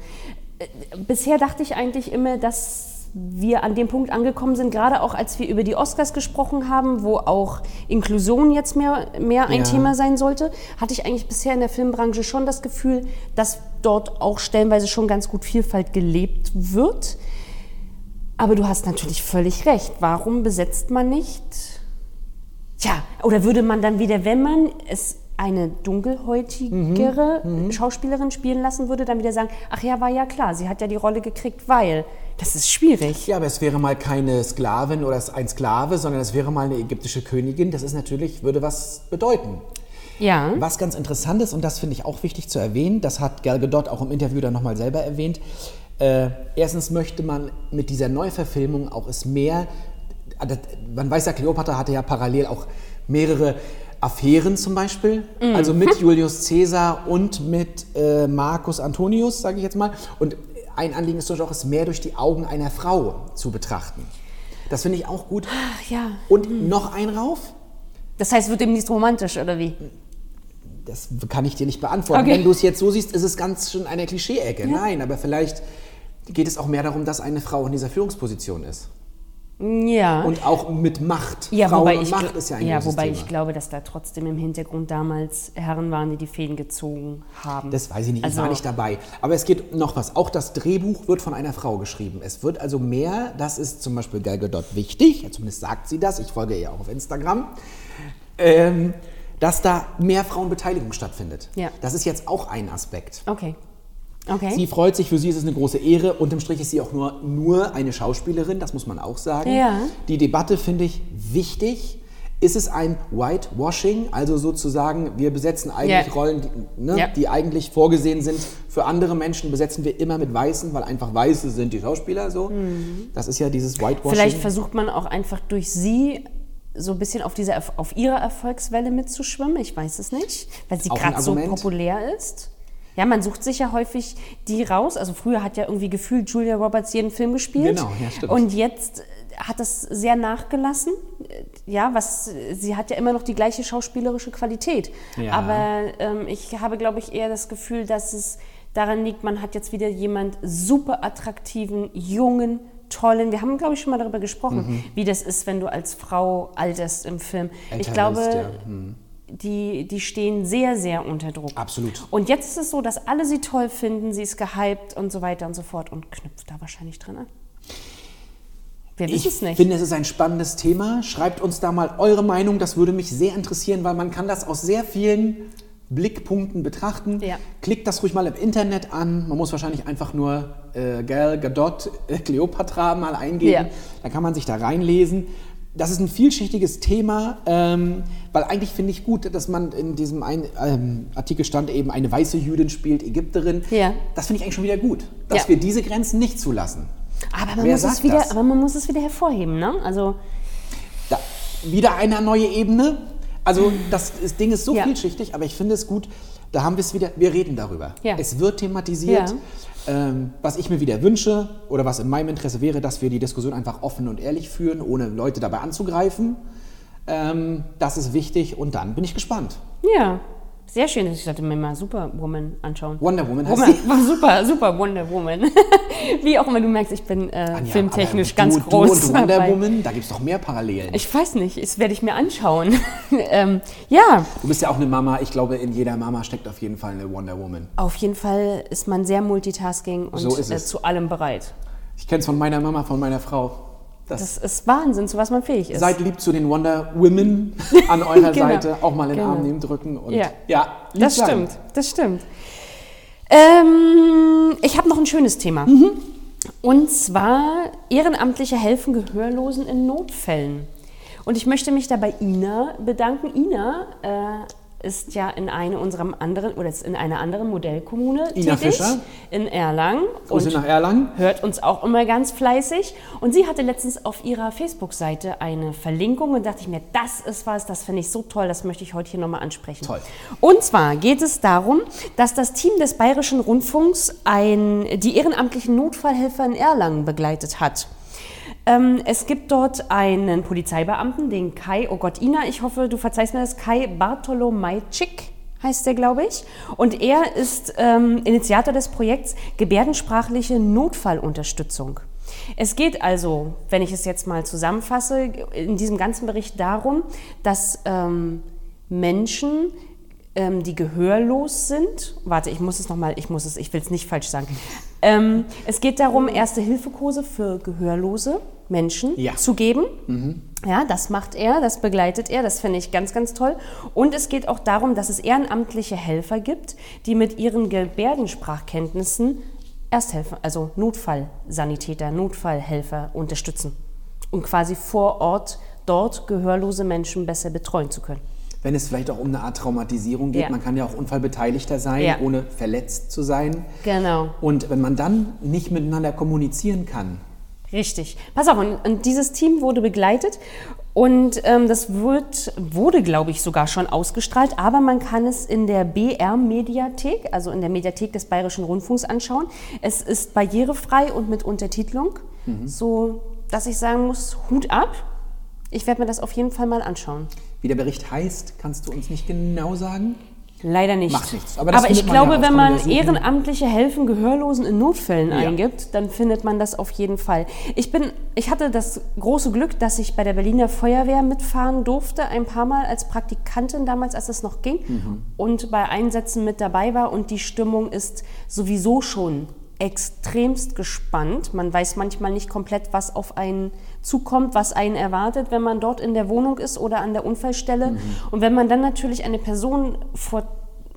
Äh, Bisher dachte ich eigentlich immer, dass wir an dem Punkt angekommen sind, gerade auch als wir über die Oscars gesprochen haben, wo auch Inklusion jetzt mehr, mehr ein Ja. Thema sein sollte, hatte ich eigentlich bisher in der Filmbranche schon das Gefühl, dass dort auch stellenweise schon ganz gut Vielfalt gelebt wird. Aber du hast natürlich völlig recht. Warum besetzt man nicht Tja, oder würde man dann wieder, wenn man es eine dunkelhäutigere Mhm, Schauspielerin spielen lassen würde, dann wieder sagen, ach ja, war ja klar, sie hat ja die Rolle gekriegt, weil. Das ist schwierig. Ja, aber es wäre mal keine Sklavin oder ein Sklave, sondern es wäre mal eine ägyptische Königin. Das ist natürlich, würde was bedeuten. Ja. Was ganz interessant ist, und das finde ich auch wichtig zu erwähnen, das hat Gal Gadot auch im Interview dann nochmal selber erwähnt. Äh, erstens möchte man mit dieser Neuverfilmung auch es mehr, äh, man weiß ja, Kleopatra hatte ja parallel auch mehrere Affären zum Beispiel, also mit Julius Caesar und mit äh, Marcus Antonius, sage ich jetzt mal. Und ein Anliegen ist durchaus auch, es mehr durch die Augen einer Frau zu betrachten. Das finde ich auch gut. Ach ja. Und noch ein rauf. Das heißt, wird demnächst romantisch, oder wie? Das kann ich dir nicht beantworten. Okay. Wenn du es jetzt so siehst, ist es ganz schön eine Klischee-Ecke. Nein, aber vielleicht geht es auch mehr darum, dass eine Frau in dieser Führungsposition ist. Ja. Und auch mit Macht. ja, Frauen wobei, ich, Macht ist ja ein ja, wobei Thema. ich glaube, dass da trotzdem im Hintergrund damals Herren waren, die die Fäden gezogen haben. Das weiß ich nicht, ich Also- war nicht dabei. Aber es geht noch was. Auch das Drehbuch wird von einer Frau geschrieben. Es wird also mehr, das ist zum Beispiel Gal Gadot wichtig, zumindest sagt sie das, ich folge ihr auch auf Instagram, ähm, dass da mehr Frauenbeteiligung stattfindet. Ja. Das ist jetzt auch ein Aspekt. Okay. Okay. Sie freut sich, für sie ist es eine große Ehre. Unterm Strich ist sie auch nur, nur eine Schauspielerin, das muss man auch sagen. Ja. Die Debatte finde ich wichtig. Ist es ein Whitewashing, also sozusagen, wir besetzen eigentlich Ja. Rollen, die, ne, Ja. die eigentlich vorgesehen sind für andere Menschen, besetzen wir immer mit Weißen, weil einfach Weiße sind die Schauspieler so. Das ist ja dieses Whitewashing. Mhm. Vielleicht versucht man auch einfach durch sie so ein bisschen auf, diese, auf ihrer Erfolgswelle mitzuschwimmen. Ich weiß es nicht, weil sie gerade so populär ist. Ja, man sucht sich ja häufig die raus. Also früher hat ja irgendwie gefühlt Julia Roberts jeden Film gespielt. Genau, ja, stimmt. Und jetzt äh, hat das sehr nachgelassen. Äh, Ja, was sie hat ja immer noch die gleiche schauspielerische Qualität. Ja. Aber ähm, ich habe, glaube ich, eher das Gefühl, dass es daran liegt, man hat jetzt wieder jemand super attraktiven, jungen, tollen. Wir haben, glaube ich, schon mal darüber gesprochen, wie das ist, wenn du als Frau alterst im Film. ich Älter glaube, wirst, ja. Hm. Die, die stehen sehr, sehr unter Druck. Absolut. Und jetzt ist es so, dass alle sie toll finden, sie ist gehypt und so weiter und so fort und knüpft da wahrscheinlich dran an. Wissen Ich es nicht. finde, es ist ein spannendes Thema. Schreibt uns da mal eure Meinung. Das würde mich sehr interessieren, weil man kann das aus sehr vielen Blickpunkten betrachten. Ja. Klickt das ruhig mal im Internet an. Man muss wahrscheinlich einfach nur äh, Gal Gadot, äh, Cleopatra mal eingeben. Ja. Dann kann man sich da reinlesen. Das ist ein vielschichtiges Thema, ähm, weil eigentlich finde ich gut, dass man in diesem ein, ähm, Artikel stand eben eine weiße Jüdin spielt Ägypterin. Ja. Das finde ich eigentlich schon wieder gut, dass Ja. wir diese Grenzen nicht zulassen. aber, man Wer muss es wieder, das? aber man muss es wieder hervorheben, ne? Also, Da, wieder eine neue Ebene. Also das, das Ding ist so Ja. vielschichtig, aber ich finde es gut, da haben wir es wieder, wir reden darüber. Ja. Es wird thematisiert. Ja. Ähm, was ich mir wieder wünsche oder was in meinem Interesse wäre, dass wir die Diskussion einfach offen und ehrlich führen, ohne Leute dabei anzugreifen. Ähm, das ist wichtig und dann bin ich gespannt. ja, sehr schön. Ich sollte mir mal Superwoman anschauen. Wonder Woman heißt Woman, war super, super Wonder Woman. Wie auch immer du merkst, ich bin äh, Anja, filmtechnisch aber ganz du, groß. Du und Wonder dabei. Woman, da gibt es doch mehr Parallelen. Ich weiß nicht, das werde ich mir anschauen. ähm, ja, du bist ja auch eine Mama. Ich glaube, in jeder Mama steckt auf jeden Fall eine Wonder Woman. auf jeden Fall ist man sehr multitasking und So ist äh, zu allem bereit. Ich kenne es von meiner Mama, von meiner Frau. Das, Das ist Wahnsinn, zu was man fähig ist. Seid lieb zu den Wonder Women an eurer Genau. Seite. Auch mal in den Genau. Arm nehmen, drücken und Ja. ja, das sein. stimmt, das stimmt. Ähm, ich habe noch ein schönes Thema. Mhm. Und zwar ehrenamtliche Helfen Gehörlosen in Notfällen. Und ich möchte mich da bei Ina bedanken. Ina äh, ist ja in eine unserem anderen oder ist in einer anderen Modellkommune Ina tätig, Fischer. in Erlangen Grüße und nach Erlangen. hört uns auch immer ganz fleißig. Und sie hatte letztens auf ihrer Facebook-Seite eine Verlinkung und dachte ich mir, das ist was, das finde ich so toll, das möchte ich heute hier nochmal ansprechen. Toll. Und zwar geht es darum, dass das Team des Bayerischen Rundfunks ein, die ehrenamtlichen Notfallhelfer in Erlangen begleitet hat. Ähm, es gibt dort einen Polizeibeamten, den Kai, oh Gott, Ina, ich hoffe, du verzeihst mir das, Kai Bartolomajczyk heißt der, glaube ich. Und er ist ähm, Initiator des Projekts Gebärdensprachliche Notfallunterstützung. Es geht also, wenn ich es jetzt mal zusammenfasse, in diesem ganzen Bericht darum, dass ähm, Menschen, ähm, die gehörlos sind, warte, ich muss es nochmal, ich muss es, ich will es nicht falsch sagen. Ähm, es geht darum, Erste-Hilfe-Kurse für gehörlose Menschen Ja. zu geben. Ja, das macht er, das begleitet er, das finde ich ganz, ganz toll. Und es geht auch darum, dass es ehrenamtliche Helfer gibt, die mit ihren Gebärdensprachkenntnissen Ersthelfer, also Notfallsanitäter, Notfallhelfer unterstützen und quasi vor Ort dort gehörlose Menschen besser betreuen zu können. Wenn es vielleicht auch um eine Art Traumatisierung geht, Ja. man kann ja auch Unfallbeteiligter sein, Ja. ohne verletzt zu sein. Genau. Und wenn man dann nicht miteinander kommunizieren kann, Richtig. Pass auf, und, und dieses Team wurde begleitet und ähm, das wird, wurde, glaube ich, sogar schon ausgestrahlt, aber man kann es in der BR-Mediathek, also in der Mediathek des Bayerischen Rundfunks anschauen. Es ist barrierefrei und mit Untertitelung. So dass ich sagen muss, Hut ab. Ich werde mir das auf jeden Fall mal anschauen. Wie der Bericht heißt, kannst du uns nicht genau sagen? Leider nicht. Macht nichts. Aber Aber ich ja glaube, raus, wenn man ja ehrenamtliche Helfen Gehörlosen in Notfällen Ja. eingibt, dann findet man das auf jeden Fall. Ich bin, ich hatte das große Glück, dass ich bei der Berliner Feuerwehr mitfahren durfte, ein paar Mal als Praktikantin damals, als es noch ging, Mhm. und bei Einsätzen mit dabei war. Und die Stimmung ist sowieso schon extremst gespannt. Man weiß manchmal nicht komplett, was auf einen zukommt, was einen erwartet, wenn man dort in der Wohnung ist oder an der Unfallstelle. Mhm. Und wenn man dann natürlich eine Person vor,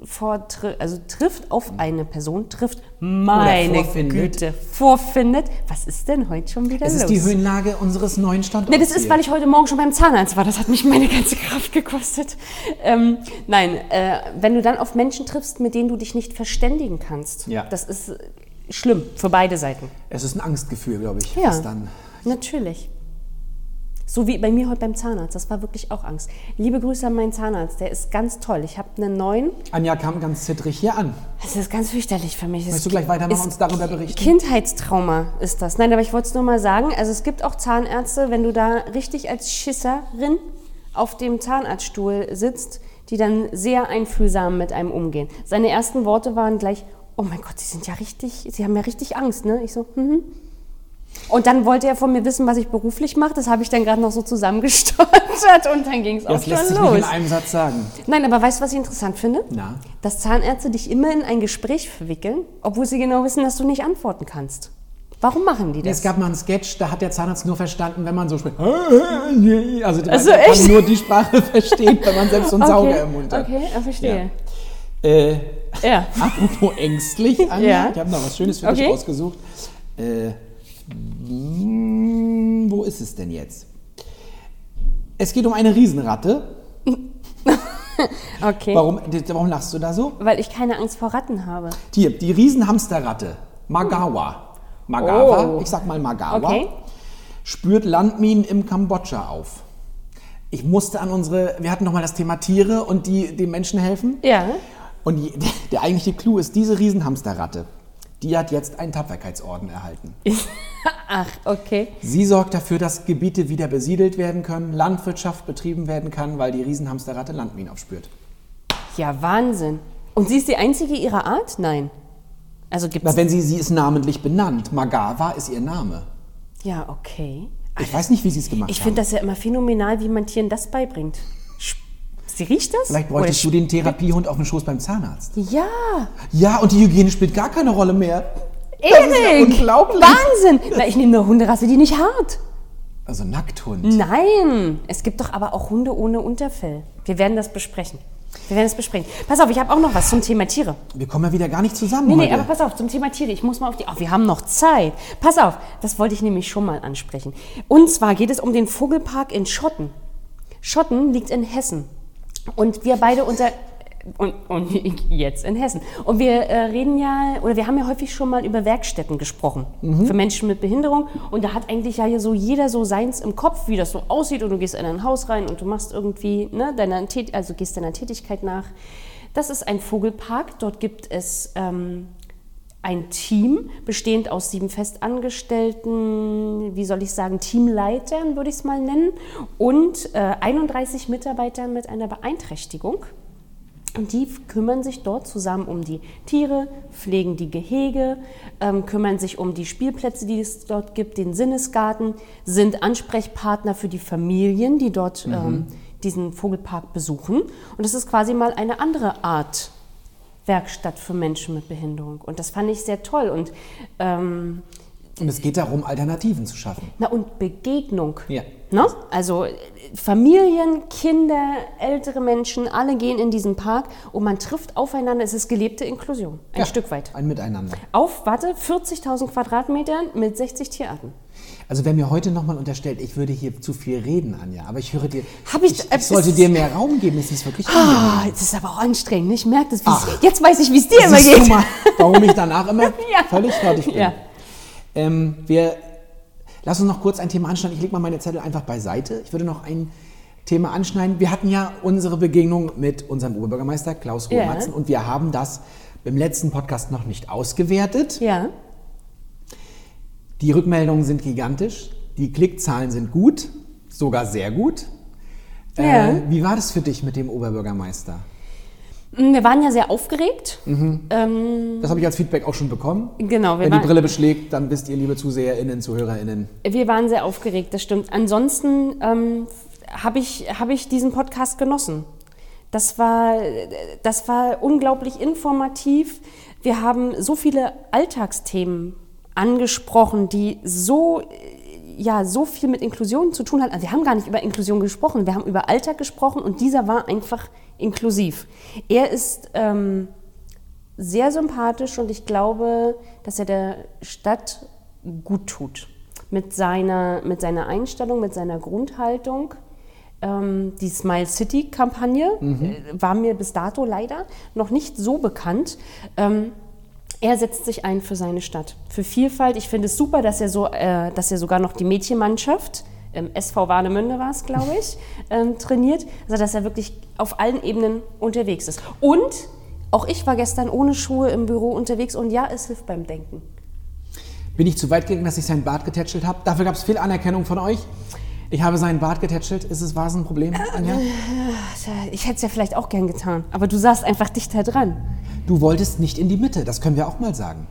vor, also trifft auf Mhm. eine Person, trifft meine vorfindet. Güte, vorfindet. Was ist denn heute schon wieder Es los? ist die Höhenlage unseres neuen Standorts. Nee, das ist, weil ich heute Morgen schon beim Zahnarzt war. Das hat mich meine ganze Kraft gekostet. Ähm, nein, äh, wenn du dann auf Menschen triffst, mit denen du dich nicht verständigen kannst, Ja. das ist schlimm für beide Seiten. Es ist ein Angstgefühl, glaube ich. Ja, dann natürlich. So wie bei mir heute beim Zahnarzt. Das war wirklich auch Angst. Liebe Grüße an meinen Zahnarzt. Der ist ganz toll. Ich habe einen neuen. Anja kam ganz zittrig hier an. Das ist ganz fürchterlich für mich. Möchtest du gleich weitermachen und uns darüber berichten? Kindheitstrauma ist das. Nein, aber ich wollte es nur mal sagen. Also es gibt auch Zahnärzte, wenn du da richtig als Schisserin auf dem Zahnarztstuhl sitzt, die dann sehr einfühlsam mit einem umgehen. Seine ersten Worte waren gleich, oh mein Gott, Sie sind ja richtig, Sie haben ja richtig Angst, ne? Ich so, mhm. Und dann wollte er von mir wissen, was ich beruflich mache. Das habe ich dann gerade noch so zusammengestottert und dann ging es auch Das lässt sich schon nicht los. in einem Satz sagen. Nein, aber weißt du, was ich interessant finde? Na? Dass Zahnärzte dich immer in ein Gespräch verwickeln, obwohl sie genau wissen, dass du nicht antworten kannst. Warum machen die das? Es gab mal einen Sketch, da hat der Zahnarzt nur verstanden, wenn man so spricht. Also, der Also man echt? kann nur die Sprache verstehen, wenn man selbst so einen Sauger im Mund hat. Okay, ja, verstehe. Äh, Ja. apropos ängstlich, Anja, Ja. ich habe noch was Schönes für dich Okay. rausgesucht. Äh, wo ist es denn jetzt? Es geht um eine Riesenratte. Okay. Warum, warum lachst du da so? Weil ich keine Angst vor Ratten habe. Hier, die Riesenhamsterratte, Magawa. Magawa, Oh. ich sag mal Magawa, Okay. spürt Landminen im Kambodscha auf. Ich musste an unsere, wir hatten noch mal das Thema Tiere und die dem Menschen helfen. Ja. Und die, der eigentliche Clou ist, diese Riesenhamsterratte, die hat jetzt einen Tapferkeitsorden erhalten. Ach, okay. Sie sorgt dafür, dass Gebiete wieder besiedelt werden können, Landwirtschaft betrieben werden kann, weil die Riesenhamsterratte Landminen aufspürt. Ja, Wahnsinn. Und sie ist die einzige ihrer Art? Nein. Also gibt Na, wenn sie, sie ist namentlich benannt. Magawa ist ihr Name. Ja, okay. Ich weiß nicht, wie sie es gemacht Ich haben. finde das ja immer phänomenal, wie man Tieren das beibringt. Sie riecht das? Vielleicht bräuchtest du den Therapiehund auf dem Schoß beim Zahnarzt. Ja, Ja, und die Hygiene spielt gar keine Rolle mehr. ja Erik! unglaublich. Wahnsinn! Na, ich nehme eine Hunderasse, die nicht hart. Also Nackthund. Nein! Es gibt doch aber auch Hunde ohne Unterfell. Wir werden das besprechen. Wir werden das besprechen. Pass auf, ich habe auch noch was zum Thema Tiere. Wir kommen ja wieder gar nicht zusammen Nee, nee, heute. aber pass auf, zum Thema Tiere. Ich muss mal auf die. Oh, wir haben noch Zeit. Pass auf, das wollte ich nämlich schon mal ansprechen. Und zwar geht es um den Vogelpark in Schotten. Schotten liegt in Hessen. Und wir beide unter. Und, und jetzt in Hessen. Und wir äh, reden ja, oder wir haben ja häufig schon mal über Werkstätten gesprochen für Menschen mit Behinderung. Und da hat eigentlich ja hier so jeder so seins im Kopf, wie das so aussieht. Und du gehst in ein Haus rein und du machst irgendwie, ne, deiner, also gehst deiner Tätigkeit nach. Das ist ein Vogelpark. Dort gibt es ähm, ein Team bestehend aus sieben Festangestellten, wie soll ich sagen, Teamleitern würde ich es mal nennen, und äh, 31 Mitarbeitern mit einer Beeinträchtigung. Und die kümmern sich dort zusammen um die Tiere, pflegen die Gehege, ähm, kümmern sich um die Spielplätze, die es dort gibt, den Sinnesgarten, sind Ansprechpartner für die Familien, die dort ähm, diesen Vogelpark besuchen. Und das ist quasi mal eine andere Art Werkstatt für Menschen mit Behinderung. Und das fand ich sehr toll. Und, ähm, Und es geht darum, Alternativen zu schaffen. na, und Begegnung. Ja. Ne? Also Familien, Kinder, ältere Menschen, alle gehen in diesen Park und man trifft aufeinander. Es ist gelebte Inklusion, ein Ja, Stück weit. Ein Miteinander. Auf, warte, 40.000 Quadratmetern mit 60 Tierarten. Also wer mir heute nochmal unterstellt, ich würde hier zu viel reden, Anja, aber ich höre dir, Hab ich- ich, ich sollte dir mehr Raum geben, es ist wirklich Ah, angenehm. es ist aber auch anstrengend. Ich merke das. Jetzt weiß ich, wie es dir immer geht. mal, warum ich danach immer Ja. völlig fertig bin. Ja. Ähm, wir, lass uns noch kurz ein Thema anschneiden. Ich lege mal meine Zettel einfach beiseite. Ich würde noch ein Thema anschneiden. Wir hatten ja unsere Begegnung mit unserem Oberbürgermeister Klaus Ja. Rohmatzen und wir haben das beim letzten Podcast noch nicht ausgewertet. Ja. Die Rückmeldungen sind gigantisch. Die Klickzahlen sind gut, sogar sehr gut. Ja. Äh, wie war das für dich mit dem Oberbürgermeister? Mm, Wir waren ja sehr aufgeregt. Ähm, Das habe ich als Feedback auch schon bekommen. Genau, Wenn die Brille beschlägt, dann wisst ihr, liebe ZuseherInnen, ZuhörerInnen. Wir waren sehr aufgeregt, das stimmt. Ansonsten ähm, habe ich, hab ich diesen Podcast genossen. Das war, das war unglaublich informativ. Wir haben so viele Alltagsthemen angesprochen, die so, ja, so viel mit Inklusion zu tun hatten. Also wir haben gar nicht über Inklusion gesprochen, wir haben über Alltag gesprochen und dieser war einfach inklusiv. Er ist ähm, sehr sympathisch und ich glaube, dass er der Stadt gut tut. Mit seiner, mit seiner Einstellung, mit seiner Grundhaltung. Ähm, die Smile City-Kampagne äh, war mir bis dato leider noch nicht so bekannt. Ähm, er setzt sich ein für seine Stadt, für Vielfalt. Ich finde es super, dass er, so, äh, dass er sogar noch die Mädchenmannschaft, ähm, SV Warnemünde war es, glaube ich, ähm, trainiert. Also dass er wirklich auf allen Ebenen unterwegs ist. Und auch ich war gestern ohne Schuhe im Büro unterwegs und ja, es hilft beim Denken. Bin ich zu weit gegangen, dass ich seinen Bart getätschelt habe? Dafür gab es viel Anerkennung von euch. Ich habe seinen Bart getätschelt. Ist es, war es ein Problem, Anja? Ich hätte es ja vielleicht auch gern getan, aber du saßt einfach dichter dran. Du wolltest nicht in die Mitte, das können wir auch mal sagen.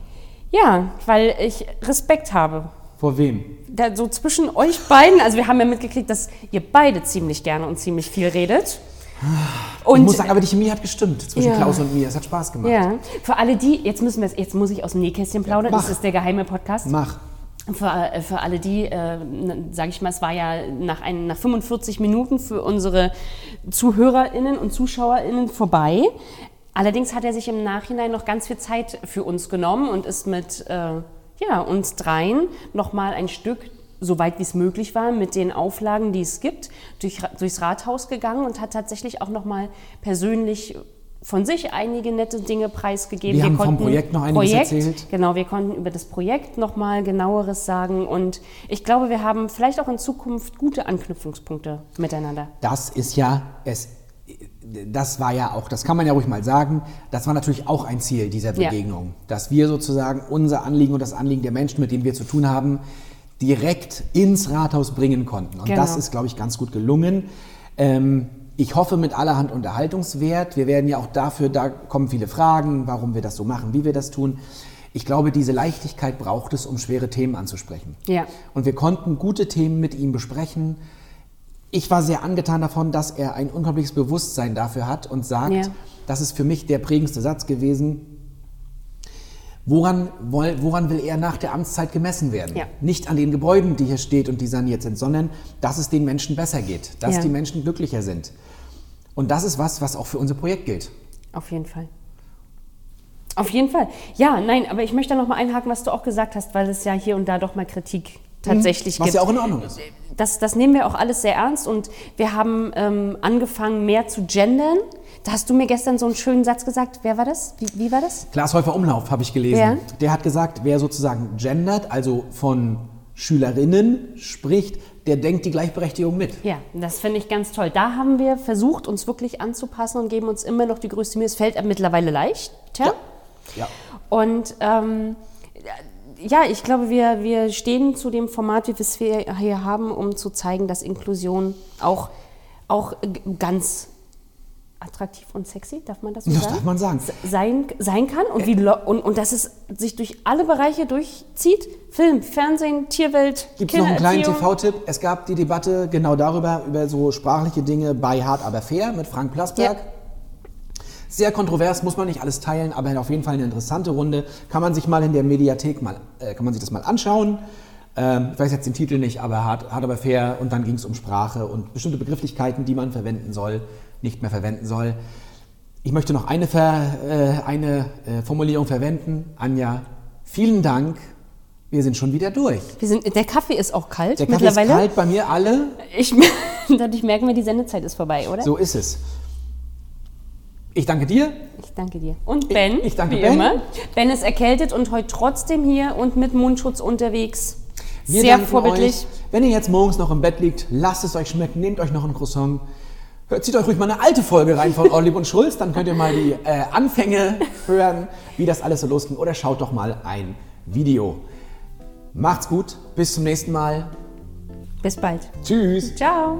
Ja, weil ich Respekt habe. Vor wem? Da, so zwischen euch beiden, also wir haben ja mitgekriegt, dass ihr beide ziemlich gerne und ziemlich viel redet. ich Und muss sagen, aber die Chemie hat gestimmt zwischen Ja. Klaus und mir. Es hat Spaß gemacht. ja, für alle die, jetzt müssen wir jetzt muss ich aus dem Nähkästchen plaudern, Mach. das ist der geheime Podcast. Mach. Für, äh, für alle die, äh, sage ich mal, es war ja nach, ein, nach 45 Minuten für unsere ZuhörerInnen und ZuschauerInnen vorbei. Allerdings hat er sich im Nachhinein noch ganz viel Zeit für uns genommen und ist mit äh, ja, uns dreien nochmal ein Stück, so weit wie es möglich war, mit den Auflagen, die es gibt, durch, durchs Rathaus gegangen und hat tatsächlich auch nochmal persönlich von sich einige nette Dinge preisgegeben. Wir haben vom Projekt noch einiges Projekt, erzählt. Genau, wir konnten über das Projekt nochmal genaueres sagen und ich glaube, wir haben vielleicht auch in Zukunft gute Anknüpfungspunkte miteinander. Das ist ja, es, das war ja auch, das kann man ja ruhig mal sagen, das war natürlich auch ein Ziel dieser Ja. Begegnung, dass wir sozusagen unser Anliegen und das Anliegen der Menschen, mit denen wir zu tun haben, direkt ins Rathaus bringen konnten. Und Genau. das ist, glaube ich, ganz gut gelungen. Ähm, ich hoffe mit allerhand Unterhaltungswert. Wir werden ja auch dafür, da kommen viele Fragen, warum wir das so machen, wie wir das tun. Ich glaube, diese Leichtigkeit braucht es, um schwere Themen anzusprechen. Ja. Und wir konnten gute Themen mit ihm besprechen. Ich war sehr angetan davon, dass er ein unglaubliches Bewusstsein dafür hat und sagt, Ja. das ist für mich der prägendste Satz gewesen, woran, woran will er nach der Amtszeit gemessen werden? Ja. Nicht an den Gebäuden, die hier steht und die saniert sind, sondern dass es den Menschen besser geht, dass Ja. die Menschen glücklicher sind. Und das ist was, was auch für unser Projekt gilt. Auf jeden Fall. Auf jeden Fall. Ja, nein, aber ich möchte noch mal einhaken, was du auch gesagt hast, weil es ja hier und da doch mal Kritik tatsächlich Was gibt. ja auch in Ordnung ist. Das, das nehmen wir auch alles sehr ernst und wir haben ähm, angefangen, mehr zu gendern. Da hast du mir gestern so einen schönen Satz gesagt. Wer war das? Wie, wie war das? Klaas Häufer Umlauf habe ich gelesen. Ja. Der hat gesagt, wer sozusagen gendert, also von Schülerinnen spricht, der denkt die Gleichberechtigung mit. Ja, das finde ich ganz toll. Da haben wir versucht, uns wirklich anzupassen und geben uns immer noch die größte Mühe. Es fällt mittlerweile leichter. Ja. Und ähm, ja, ich glaube, wir, wir stehen zu dem Format, wie wir es hier haben, um zu zeigen, dass Inklusion auch, auch ganz attraktiv und sexy, darf man das so Das sagen? darf man sagen. Sein, sein kann und, wie, und, und dass es sich durch alle Bereiche durchzieht. Film, Fernsehen, Tierwelt, Gibt es noch einen kleinen. TV-Tipp? Es gab die Debatte genau darüber, über so sprachliche Dinge bei Hart aber fair mit Frank Plasberg. Ja. Sehr kontrovers, muss man nicht alles teilen, aber auf jeden Fall eine interessante Runde. Kann man sich mal in der Mediathek mal, äh, kann man sich das mal anschauen. Ähm, ich weiß jetzt den Titel nicht, aber hart, hart aber fair. Und dann ging es um Sprache und bestimmte Begrifflichkeiten, die man verwenden soll, nicht mehr verwenden soll. Ich möchte noch eine, Ver, äh, eine äh, Formulierung verwenden. Anja, vielen Dank. Wir sind schon wieder durch. Wir sind, der Kaffee ist auch kalt Der Kaffee ist mittlerweile. kalt bei mir alle. Ich, dadurch merken wir, die Sendezeit ist vorbei, oder? So ist es. Ich danke dir. Ich danke dir. Und Ben, ich danke wie Ben. immer. Ben ist erkältet und heute trotzdem hier und mit Mundschutz unterwegs. Wir Sehr vorbildlich. Euch. Wenn ihr jetzt morgens noch im Bett liegt, lasst es euch schmecken, nehmt euch noch ein Croissant. Hört, zieht euch ruhig mal eine alte Folge rein von Orlib und Schulz, dann könnt ihr mal die äh, Anfänge hören, wie das alles so losging. Oder schaut doch mal ein Video. Macht's gut, bis zum nächsten Mal. Bis bald. Tschüss. Ciao.